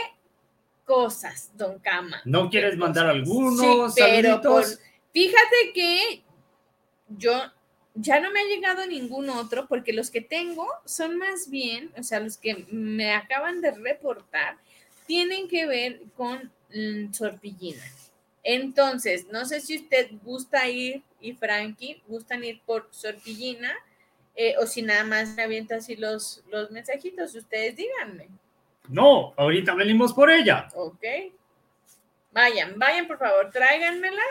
cosas, don Cama? ¿No quieres mandar algunos Sí, pero por-? Fíjate que yo ya no me ha llegado ningún otro porque los que tengo son más bien, o sea, los que me acaban de reportar, tienen que ver con mm, Sorpillina. Entonces, no sé si usted gusta ir y Frankie gustan ir por Sorpillina eh, o si nada más me avienta así los, los mensajitos, ustedes díganme. No, ahorita venimos por ella. Ok. Vayan, vayan, por favor, tráiganmela.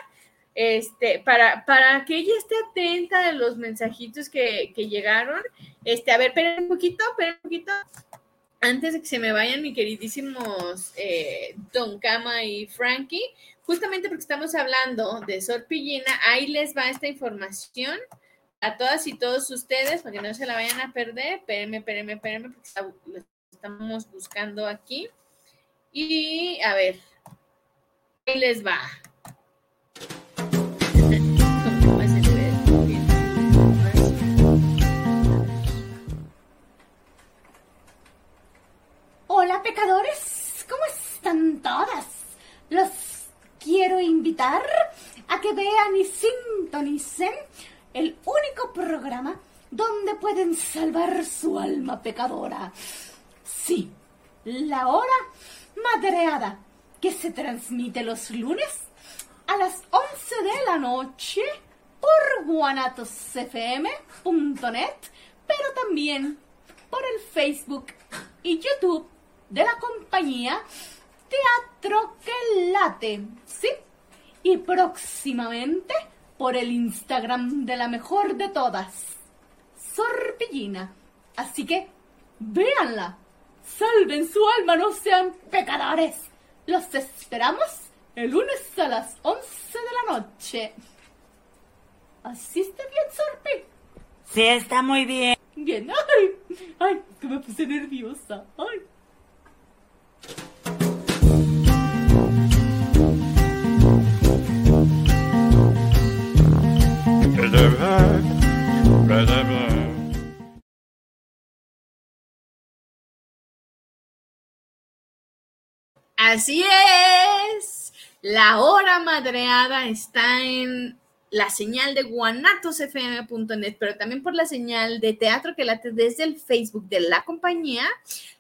Este, para, para que ella esté atenta de los mensajitos que, que llegaron. Este, a ver, esperen un poquito, esperen un poquito. Antes de que se me vayan, mis queridísimos eh, Don Cama y Frankie, justamente porque estamos hablando de Sorpillina, ahí les va esta información a todas y todos ustedes, para que no se la vayan a perder. Espérenme, espérenme, espérenme, porque estamos buscando aquí. Y a ver, ahí les va. Hola pecadores, ¿cómo están todas? Los quiero invitar a que vean y sintonicen el único programa donde pueden salvar su alma pecadora. Sí, la hora madreada que se transmite los lunes a las 11 de la noche por guanatosfm.net, pero también por el Facebook y YouTube de la compañía Teatro que Late, ¿sí? Y próximamente por el Instagram de la mejor de todas, Sorpillina. Así que véanla, salven su alma, no sean pecadores. Los esperamos el lunes a las 11 de la noche. ¿Así está bien, Sorpi? Sí, está muy bien. Bien, ay, ay, que me puse nerviosa, ay. Así es. La hora madreada está en la señal de guanatosfm.net, pero también por la señal de Teatro que late desde el Facebook de la compañía,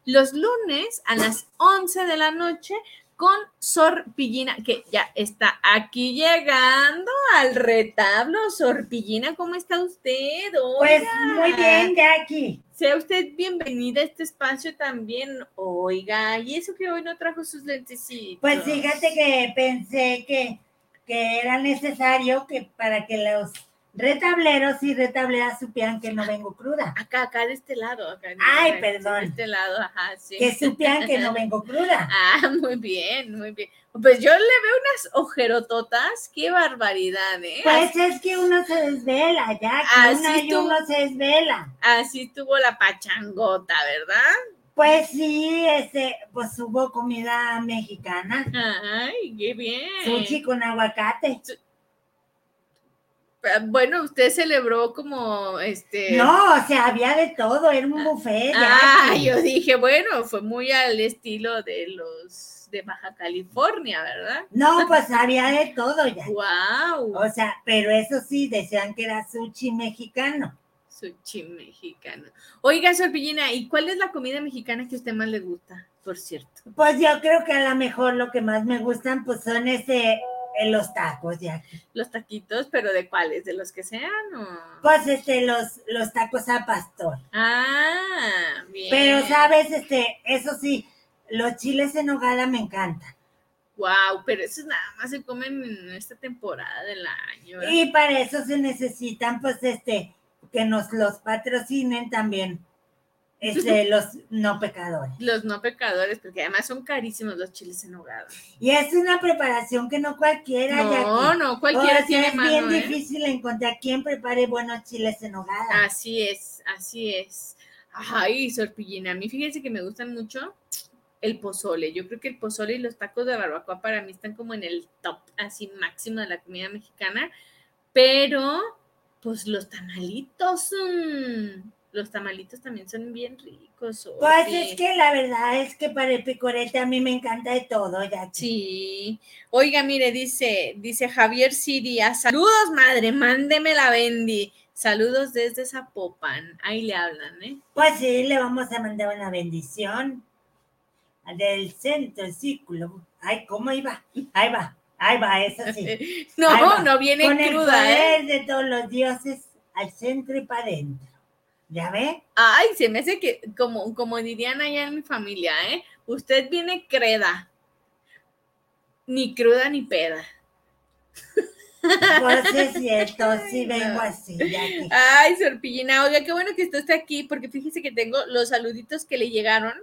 los lunes a las 11 de la noche con Sorpillina, que ya está aquí llegando al retablo. Sorpillina, ¿cómo está usted? Pues Oiga. muy bien, Jackie. Sea usted bienvenida a este espacio también. Oiga, y eso que hoy no trajo sus lentecitos. Pues fíjate que pensé que, que era necesario que para que los retableros y retableras supieran que no vengo cruda. Acá, acá de este lado. Acá, Ay, acá, perdón. De este lado, ajá, sí. Que supieran que no vengo cruda. Ah, muy bien, muy bien. Pues yo le veo unas ojerototas. Qué barbaridad, ¿eh? Pues es que uno se desvela, Jackie. Así Una y uno se desvela. Así tuvo la pachangota, ¿verdad? Pues sí, este, pues hubo comida mexicana. Ay, qué bien. Sushi con aguacate. Bueno, usted celebró como este. No, o sea, había de todo, era un buffet. Ah, Jackie. yo dije, bueno, fue muy al estilo de los de Baja California, ¿verdad? No, pues había de todo ya. Wow, O sea, pero eso sí, decían que era sushi mexicano. Sushi mexicano. Oiga, Sorpillina, ¿y cuál es la comida mexicana que a usted más le gusta, por cierto? Pues yo creo que a lo mejor lo que más me gustan pues son ese, eh, los tacos, ya. Los taquitos, pero ¿de cuáles? ¿De los que sean o...? Pues este, los, los tacos a pastor. Ah, bien. Pero, ¿sabes? Este, eso sí, los chiles en nogada me encantan. Wow, pero esos nada más se comen en esta temporada del año. ¿verdad? Y para eso se necesitan, pues, este, que nos los patrocinen también. este, los no pecadores. Los no pecadores, porque además son carísimos los chiles en nogada. Y es una preparación que no cualquiera. No, no, cualquiera O sea, tiene es mano, bien ¿eh? difícil encontrar quien prepare buenos chiles en nogada. Así es, así es. Ay, sorpillina, a mí fíjense que me gustan mucho el pozole. Yo creo que el pozole y los tacos de barbacoa para mí están como en el top así máximo de la comida mexicana, pero pues los tamalitos, mm, los tamalitos también son bien ricos. Pues es que la verdad es que para el picorete a mí me encanta de todo, Jackie. Sí. Oiga, mire, dice, dice Javier Siria, saludos, madre, mándeme la bendi. Saludos desde Zapopan. Ahí le hablan, ¿eh? Pues sí, le vamos a mandar una bendición del centro, círculo. Ay, ¿cómo iba? Ahí va, ahí va, eso sí. No, no viene Con el cruda, ¿eh? poder de todos los dioses al centro y para adentro. ¿Ya ve? Ay, se me hace que, como, como dirían allá en mi familia, ¿eh? Usted viene creda. Ni cruda ni peda. Pues es cierto, sí vengo así. Ay, Sorpillina, oiga, qué bueno que usted está aquí, porque fíjese que tengo los saluditos que le llegaron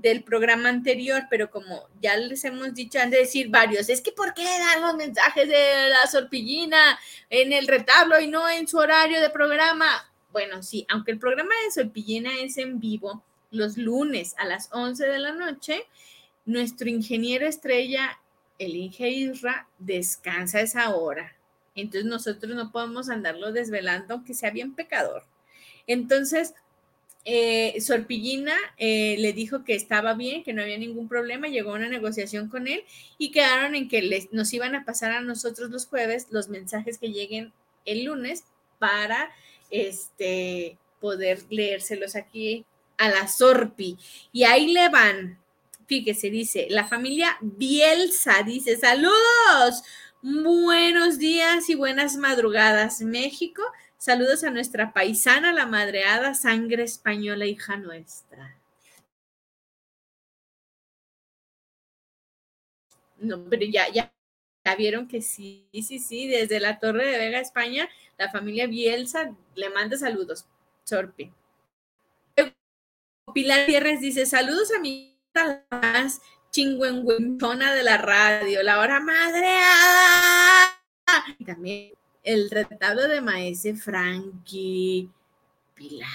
del programa anterior, pero como ya les hemos dicho, han de decir varios, es que ¿por qué dan los mensajes de la Sorpillina en el retablo y no en su horario de programa? Bueno, sí, aunque el programa de Sorpillina es en vivo los lunes a las 11 de la noche, nuestro ingeniero estrella, el Inge Isra, descansa esa hora. Entonces nosotros no podemos andarlo desvelando, aunque sea bien pecador. Entonces, eh, eh, le dijo que estaba bien, que no había ningún problema, llegó a una negociación con él y quedaron en que nos iban a pasar a nosotros los jueves los mensajes que lleguen el lunes para este, poder leérselos aquí a la Sorpi. Y ahí le van. Fíjese, dice, la familia Bielsa dice, saludos, buenos días y buenas madrugadas, México. Saludos a nuestra paisana, la madreada, sangre española, hija nuestra. No, pero ya, ya, ya vieron que sí, sí, sí, desde la Torre de Vega, España, la familia Bielsa le manda saludos. Sorpi. Pilar Tierres dice, saludos a mi más de la radio, la hora madreada. También el retablo de Maese Frankie. Pilar,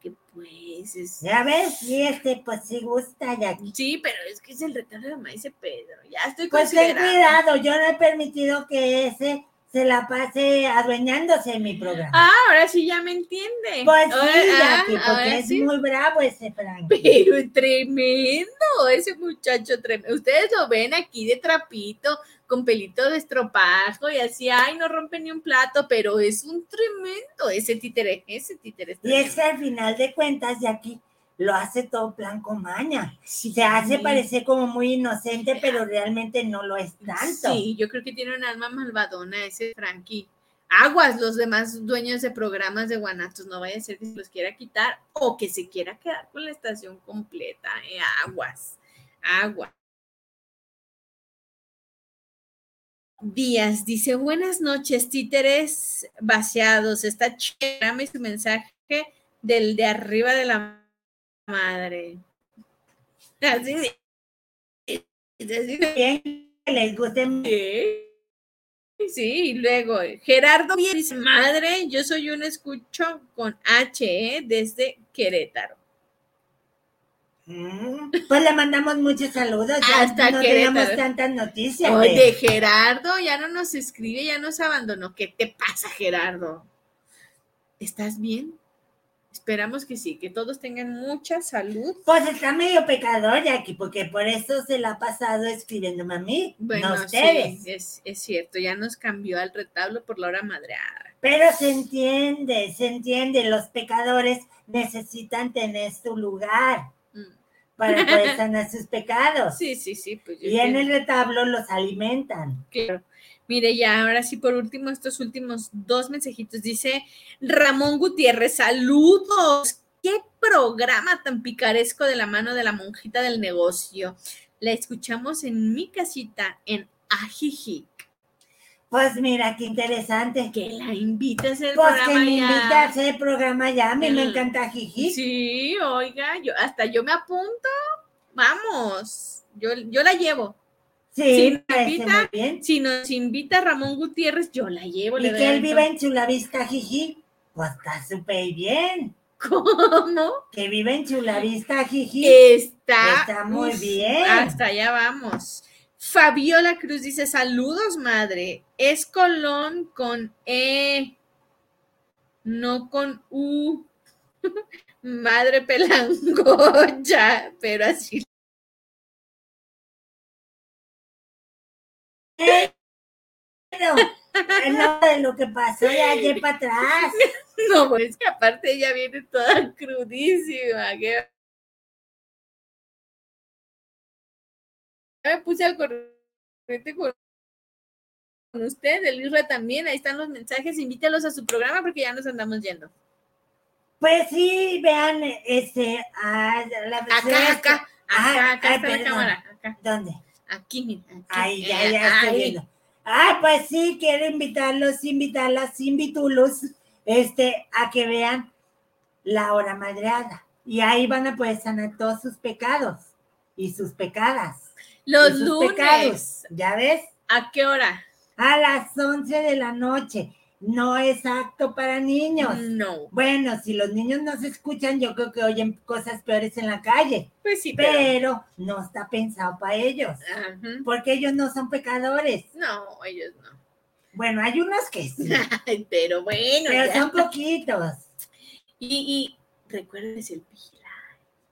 que pues es... ¿Ya ves? Y este, pues sí gusta, Jackie. Sí, pero es que es el retablo de Maese Pedro. Ya estoy Pues ten cuidado, yo no he permitido que ese se la pase adueñándose en mi programa. Ah, ahora sí ya me entiende. pues sí, Ahora- ah, Jackie, porque es sí. muy bravo ese Frank. Pero es tremendo, ese muchacho tremendo. Ustedes lo ven aquí de trapito, con pelito de estropajo y así, ay, no rompe ni un plato, pero es un tremendo ese títere, ese títere. es Y es que al final de cuentas, Jackie lo hace todo plan con maña. Sí. Se hace parecer como muy inocente, pero realmente no lo es tanto. Sí, yo creo que tiene un alma malvadona ese Frankie. Aguas, los demás dueños de programas de Guanatos, no vaya a ser que se los quiera quitar o que se quiera quedar con la estación completa. eh, Aguas, aguas. Díaz dice, buenas noches, títeres vaciados. Está chévere su mensaje del de arriba de la madre. Así de- así de- les guste. Sí, sí, y luego Gerardo dice, madre, yo soy un escucho con H, ¿eh? desde Querétaro. Mm, Pues le mandamos muchos saludos. Ya Hasta no Querétaro. tenemos tantas noticias. Oye, de- Gerardo, ya no nos escribe, ya nos abandonó. ¿Qué te pasa, Gerardo? ¿Estás bien? Esperamos que sí, que todos tengan mucha salud. Pues está medio pecador, Jackie, porque por eso se la ha pasado escribiéndome a mí, Bueno, no a ustedes. sí, es, es cierto, ya nos cambió al retablo por la hora madreada. Pero se entiende, se entiende, los pecadores necesitan tener su lugar. Para poder sanar sus pecados. Sí, sí, sí, pues Y en el retablo los alimentan. Claro. Mire, ya ahora sí, por último, estos últimos dos mensajitos. Dice Ramón Gutiérrez, saludos. ¿Qué programa tan picaresco de la mano de la monjita del negocio? La escuchamos en mi casita en Ajijic. Pues mira, qué interesante. Que la invites al Pues que programa me ya. invita a hacer el programa ya, a mí me encanta Jiji. Sí, oiga, yo hasta yo me apunto. Vamos, yo, yo la llevo. Sí, me parece invita. muy bien. Si nos invita Ramón Gutiérrez, yo la llevo. Y le que él viva en Chulavista, Jiji. Pues está súper bien. ¿Cómo? Que vive en Chulavista, Jiji. Está, Está muy bien. Hasta allá vamos. Fabiola Cruz dice: Saludos, madre. Es Colón con E, no con U. Madre pelangocha, pero así. Pero, no, de lo que pasó de ayer para atrás. No, pues es que aparte ella viene toda crudísima. que- me puse al corriente con usted, el Isra también. Ahí están los mensajes. Invítalos a su programa porque ya nos andamos yendo. Pues sí, vean, este, a la Acá, acá, Ah, acá, acá ay, está la cámara. Acá, ¿Dónde? aquí, mira. Ahí, ya, ya estoy viendo. Ah, pues sí, quiero invitarlos, invitarlas, invitulos, este, a que vean la hora madreada. Y ahí van a poder sanar todos sus pecados y sus pecadas. Los sus lunes. pecados. ¿Ya ves? ¿A qué hora? A las 11 de la noche. No es apto para niños. No. Bueno, si los niños no se escuchan, yo creo que oyen cosas peores en la calle, Pues sí, pero. pero no está pensado para ellos, Ajá. porque ellos no son pecadores. No, ellos no. Bueno, hay unos que sí, pero bueno. pero ya. son poquitos. Y, y recuerden el pijila.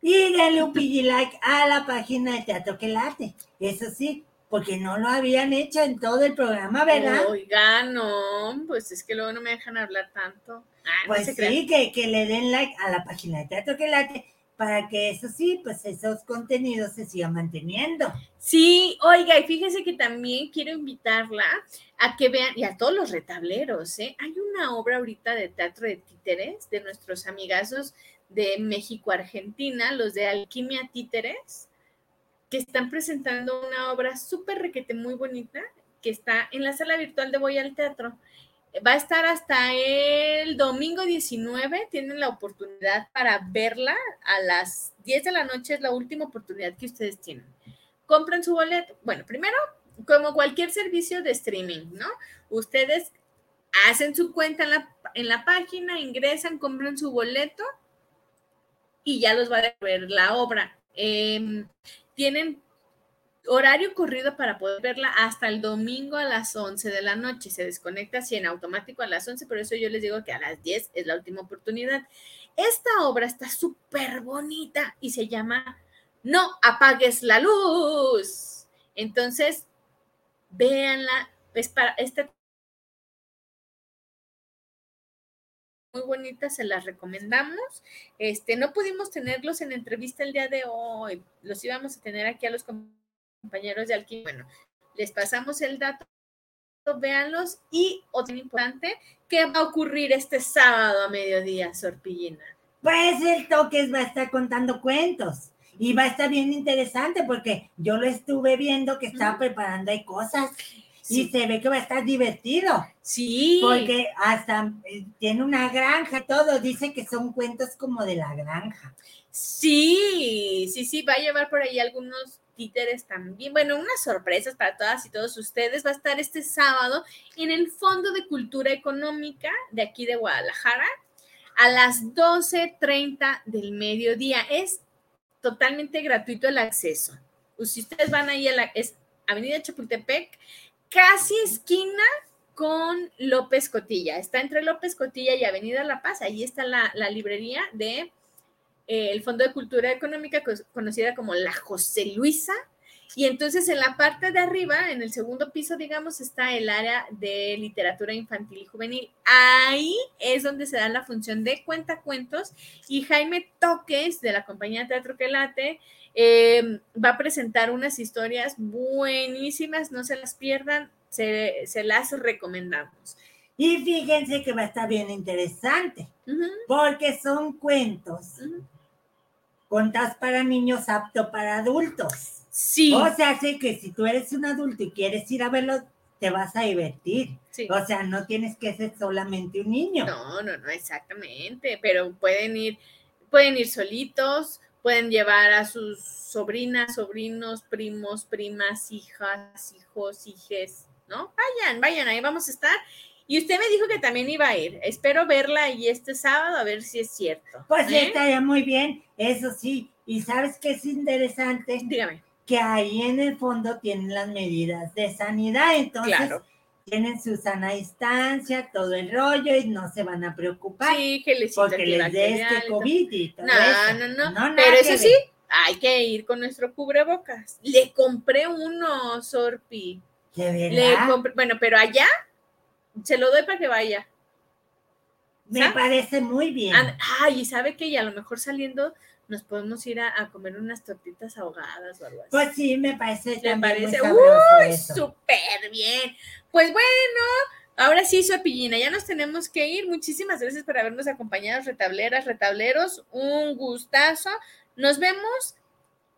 Y denle un piggy like a la página de Teatro que Late. Eso sí, porque no lo habían hecho en todo el programa, ¿verdad? Oiga, no, pues es que luego no me dejan hablar tanto. Ah, Pues sí, que, que le den like a la página de Teatro que Late para que eso sí, pues esos contenidos se sigan manteniendo. Sí, oiga, y fíjese que también quiero invitarla a que vean, y a todos los retableros, ¿eh? Hay una obra ahorita de teatro de títeres de nuestros amigazos de México, Argentina, los de Alquimia Títeres, que están presentando una obra súper requete, muy bonita, que está en la sala virtual de Voy al Teatro. Va a estar hasta el domingo 19. Tienen la oportunidad para verla a las 10 de la noche. Es la última oportunidad que ustedes tienen. Compren su boleto. Bueno, primero, como cualquier servicio de streaming, ¿no? Ustedes hacen su cuenta en la, en la página, ingresan, compran su boleto y ya los va a ver la obra. Eh, tienen horario corrido para poder verla hasta el domingo a las 11 de la noche. Se desconecta así en automático a las 11, por eso yo les digo que a las 10 es la última oportunidad. Esta obra está súper bonita y se llama No apagues la luz. Entonces, véanla. Es para este muy bonitas, se las recomendamos. Este, no pudimos tenerlos en entrevista el día de hoy, los íbamos a tener aquí a los compañeros de Alquim. Bueno, les pasamos el dato, véanlos y otro importante, ¿qué va a ocurrir este sábado a mediodía, Sorpillina? Pues el Toques va a estar contando cuentos y va a estar bien interesante porque yo lo estuve viendo que estaba preparando ahí cosas y Sí, se ve que va a estar divertido sí. porque hasta eh, tiene una granja y todo, dice que son cuentos como de la granja. Sí, sí, sí, va a llevar por ahí algunos títeres también. Bueno, unas sorpresas para todas y todos ustedes. Va a estar este sábado en el Fondo de Cultura Económica de aquí de Guadalajara a las 12.30 del mediodía. Es totalmente gratuito el acceso. Si ustedes van ahí a la es Avenida Chapultepec, casi esquina con López Cotilla. Está entre López Cotilla y Avenida La Paz. Ahí está la, librería de eh, el Fondo de Cultura Económica, co- conocida como la José Luisa. Y entonces en la parte de arriba, en el segundo piso, digamos, está el área de literatura infantil y juvenil. Ahí es donde se da la función de cuentacuentos y Jaime Toques de la compañía Teatro que Late eh, va a presentar unas historias buenísimas, no se las pierdan, se, se las recomendamos. Y fíjense que va a estar bien interesante porque son cuentos ujú. contados para niños apto para adultos. Sí. O sea, sé que si tú eres un adulto y quieres ir a verlo, te vas a divertir. Sí. O sea, no tienes que ser solamente un niño. No, no, no, exactamente, pero pueden ir, pueden ir solitos, pueden llevar a sus sobrinas, sobrinos, primos, primas, hijas, hijos, hijes, ¿no? Vayan, vayan, ahí vamos a estar. Y usted me dijo que también iba a ir. Espero verla ahí este sábado a ver si es cierto. Pues ¿eh? estaría muy bien, eso sí. Y sabes que es interesante Dígame. que ahí en el fondo tienen las medidas de sanidad, entonces Claro. Tienen su sana distancia, todo el rollo y no se van a preocupar Sí, porque les dé este. COVID y todo No, eso. no, no, nada Pero eso sí, hay que ir con nuestro cubrebocas. Le compré uno, Sorpi. ¿De Le verdad? compré, bueno, pero allá se lo doy para que vaya. Me ¿sabes? parece muy bien. And- ay, y sabe que y a lo mejor saliendo nos podemos ir a, a comer unas tortitas ahogadas o algo así. Pues sí, me parece ¿Le también parece? ¡Uy! Súper bien. Pues bueno, ahora sí, Sopillina, ya nos tenemos que ir. Muchísimas gracias por habernos acompañado, retableras, retableros. Un gustazo. Nos vemos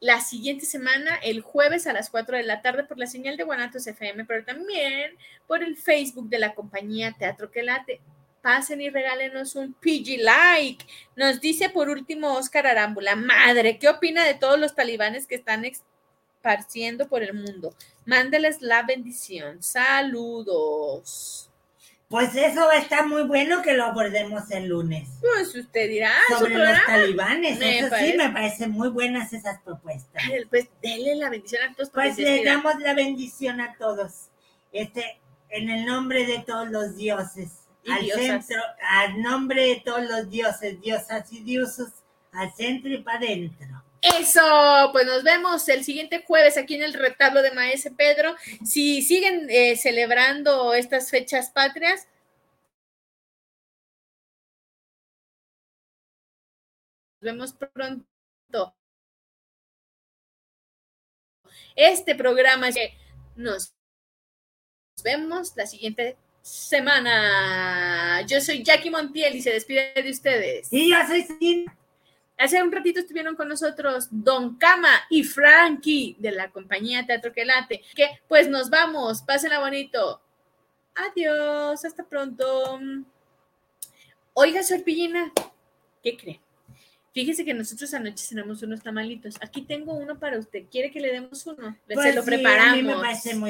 la siguiente semana, el jueves a las 4 de la tarde, por la señal de Guanatos FM, pero también por el Facebook de la compañía Teatro que Late. Pasen y regálenos un PG Like. Nos dice por último Oscar Arámbula, madre, ¿qué opina de todos los talibanes que están esparciendo por el mundo? Mándeles la bendición. Saludos. Pues eso va a estar muy bueno que lo abordemos el lunes. Pues usted dirá, su Sobre los programa. talibanes, Me eso parece. sí, me parecen muy buenas esas propuestas. Pues denle la bendición a todos. Pues le damos la bendición a todos. Este, en el nombre de todos los dioses. Al diosas. centro, al nombre de todos los dioses, diosas y dioses, al centro y para adentro. Eso, pues nos vemos el siguiente jueves aquí en el retablo de Maese Pedro. Si siguen eh, celebrando estas fechas patrias, nos vemos pronto. Este programa es que nos vemos la siguiente semana. Yo soy Jackie Montiel y se despide de ustedes. Y yo soy Cina. Hace un ratito estuvieron con nosotros Don Cama y Frankie de la compañía Teatro que Late. Que pues nos vamos, pásenla bonito. Adiós, hasta pronto. Oiga, Sorpillina, ¿qué cree? Fíjese que nosotros anoche cenamos unos tamalitos. Aquí tengo uno para usted. ¿Quiere que le demos uno? Pues Se lo sí, a mí preparamos. me parece muy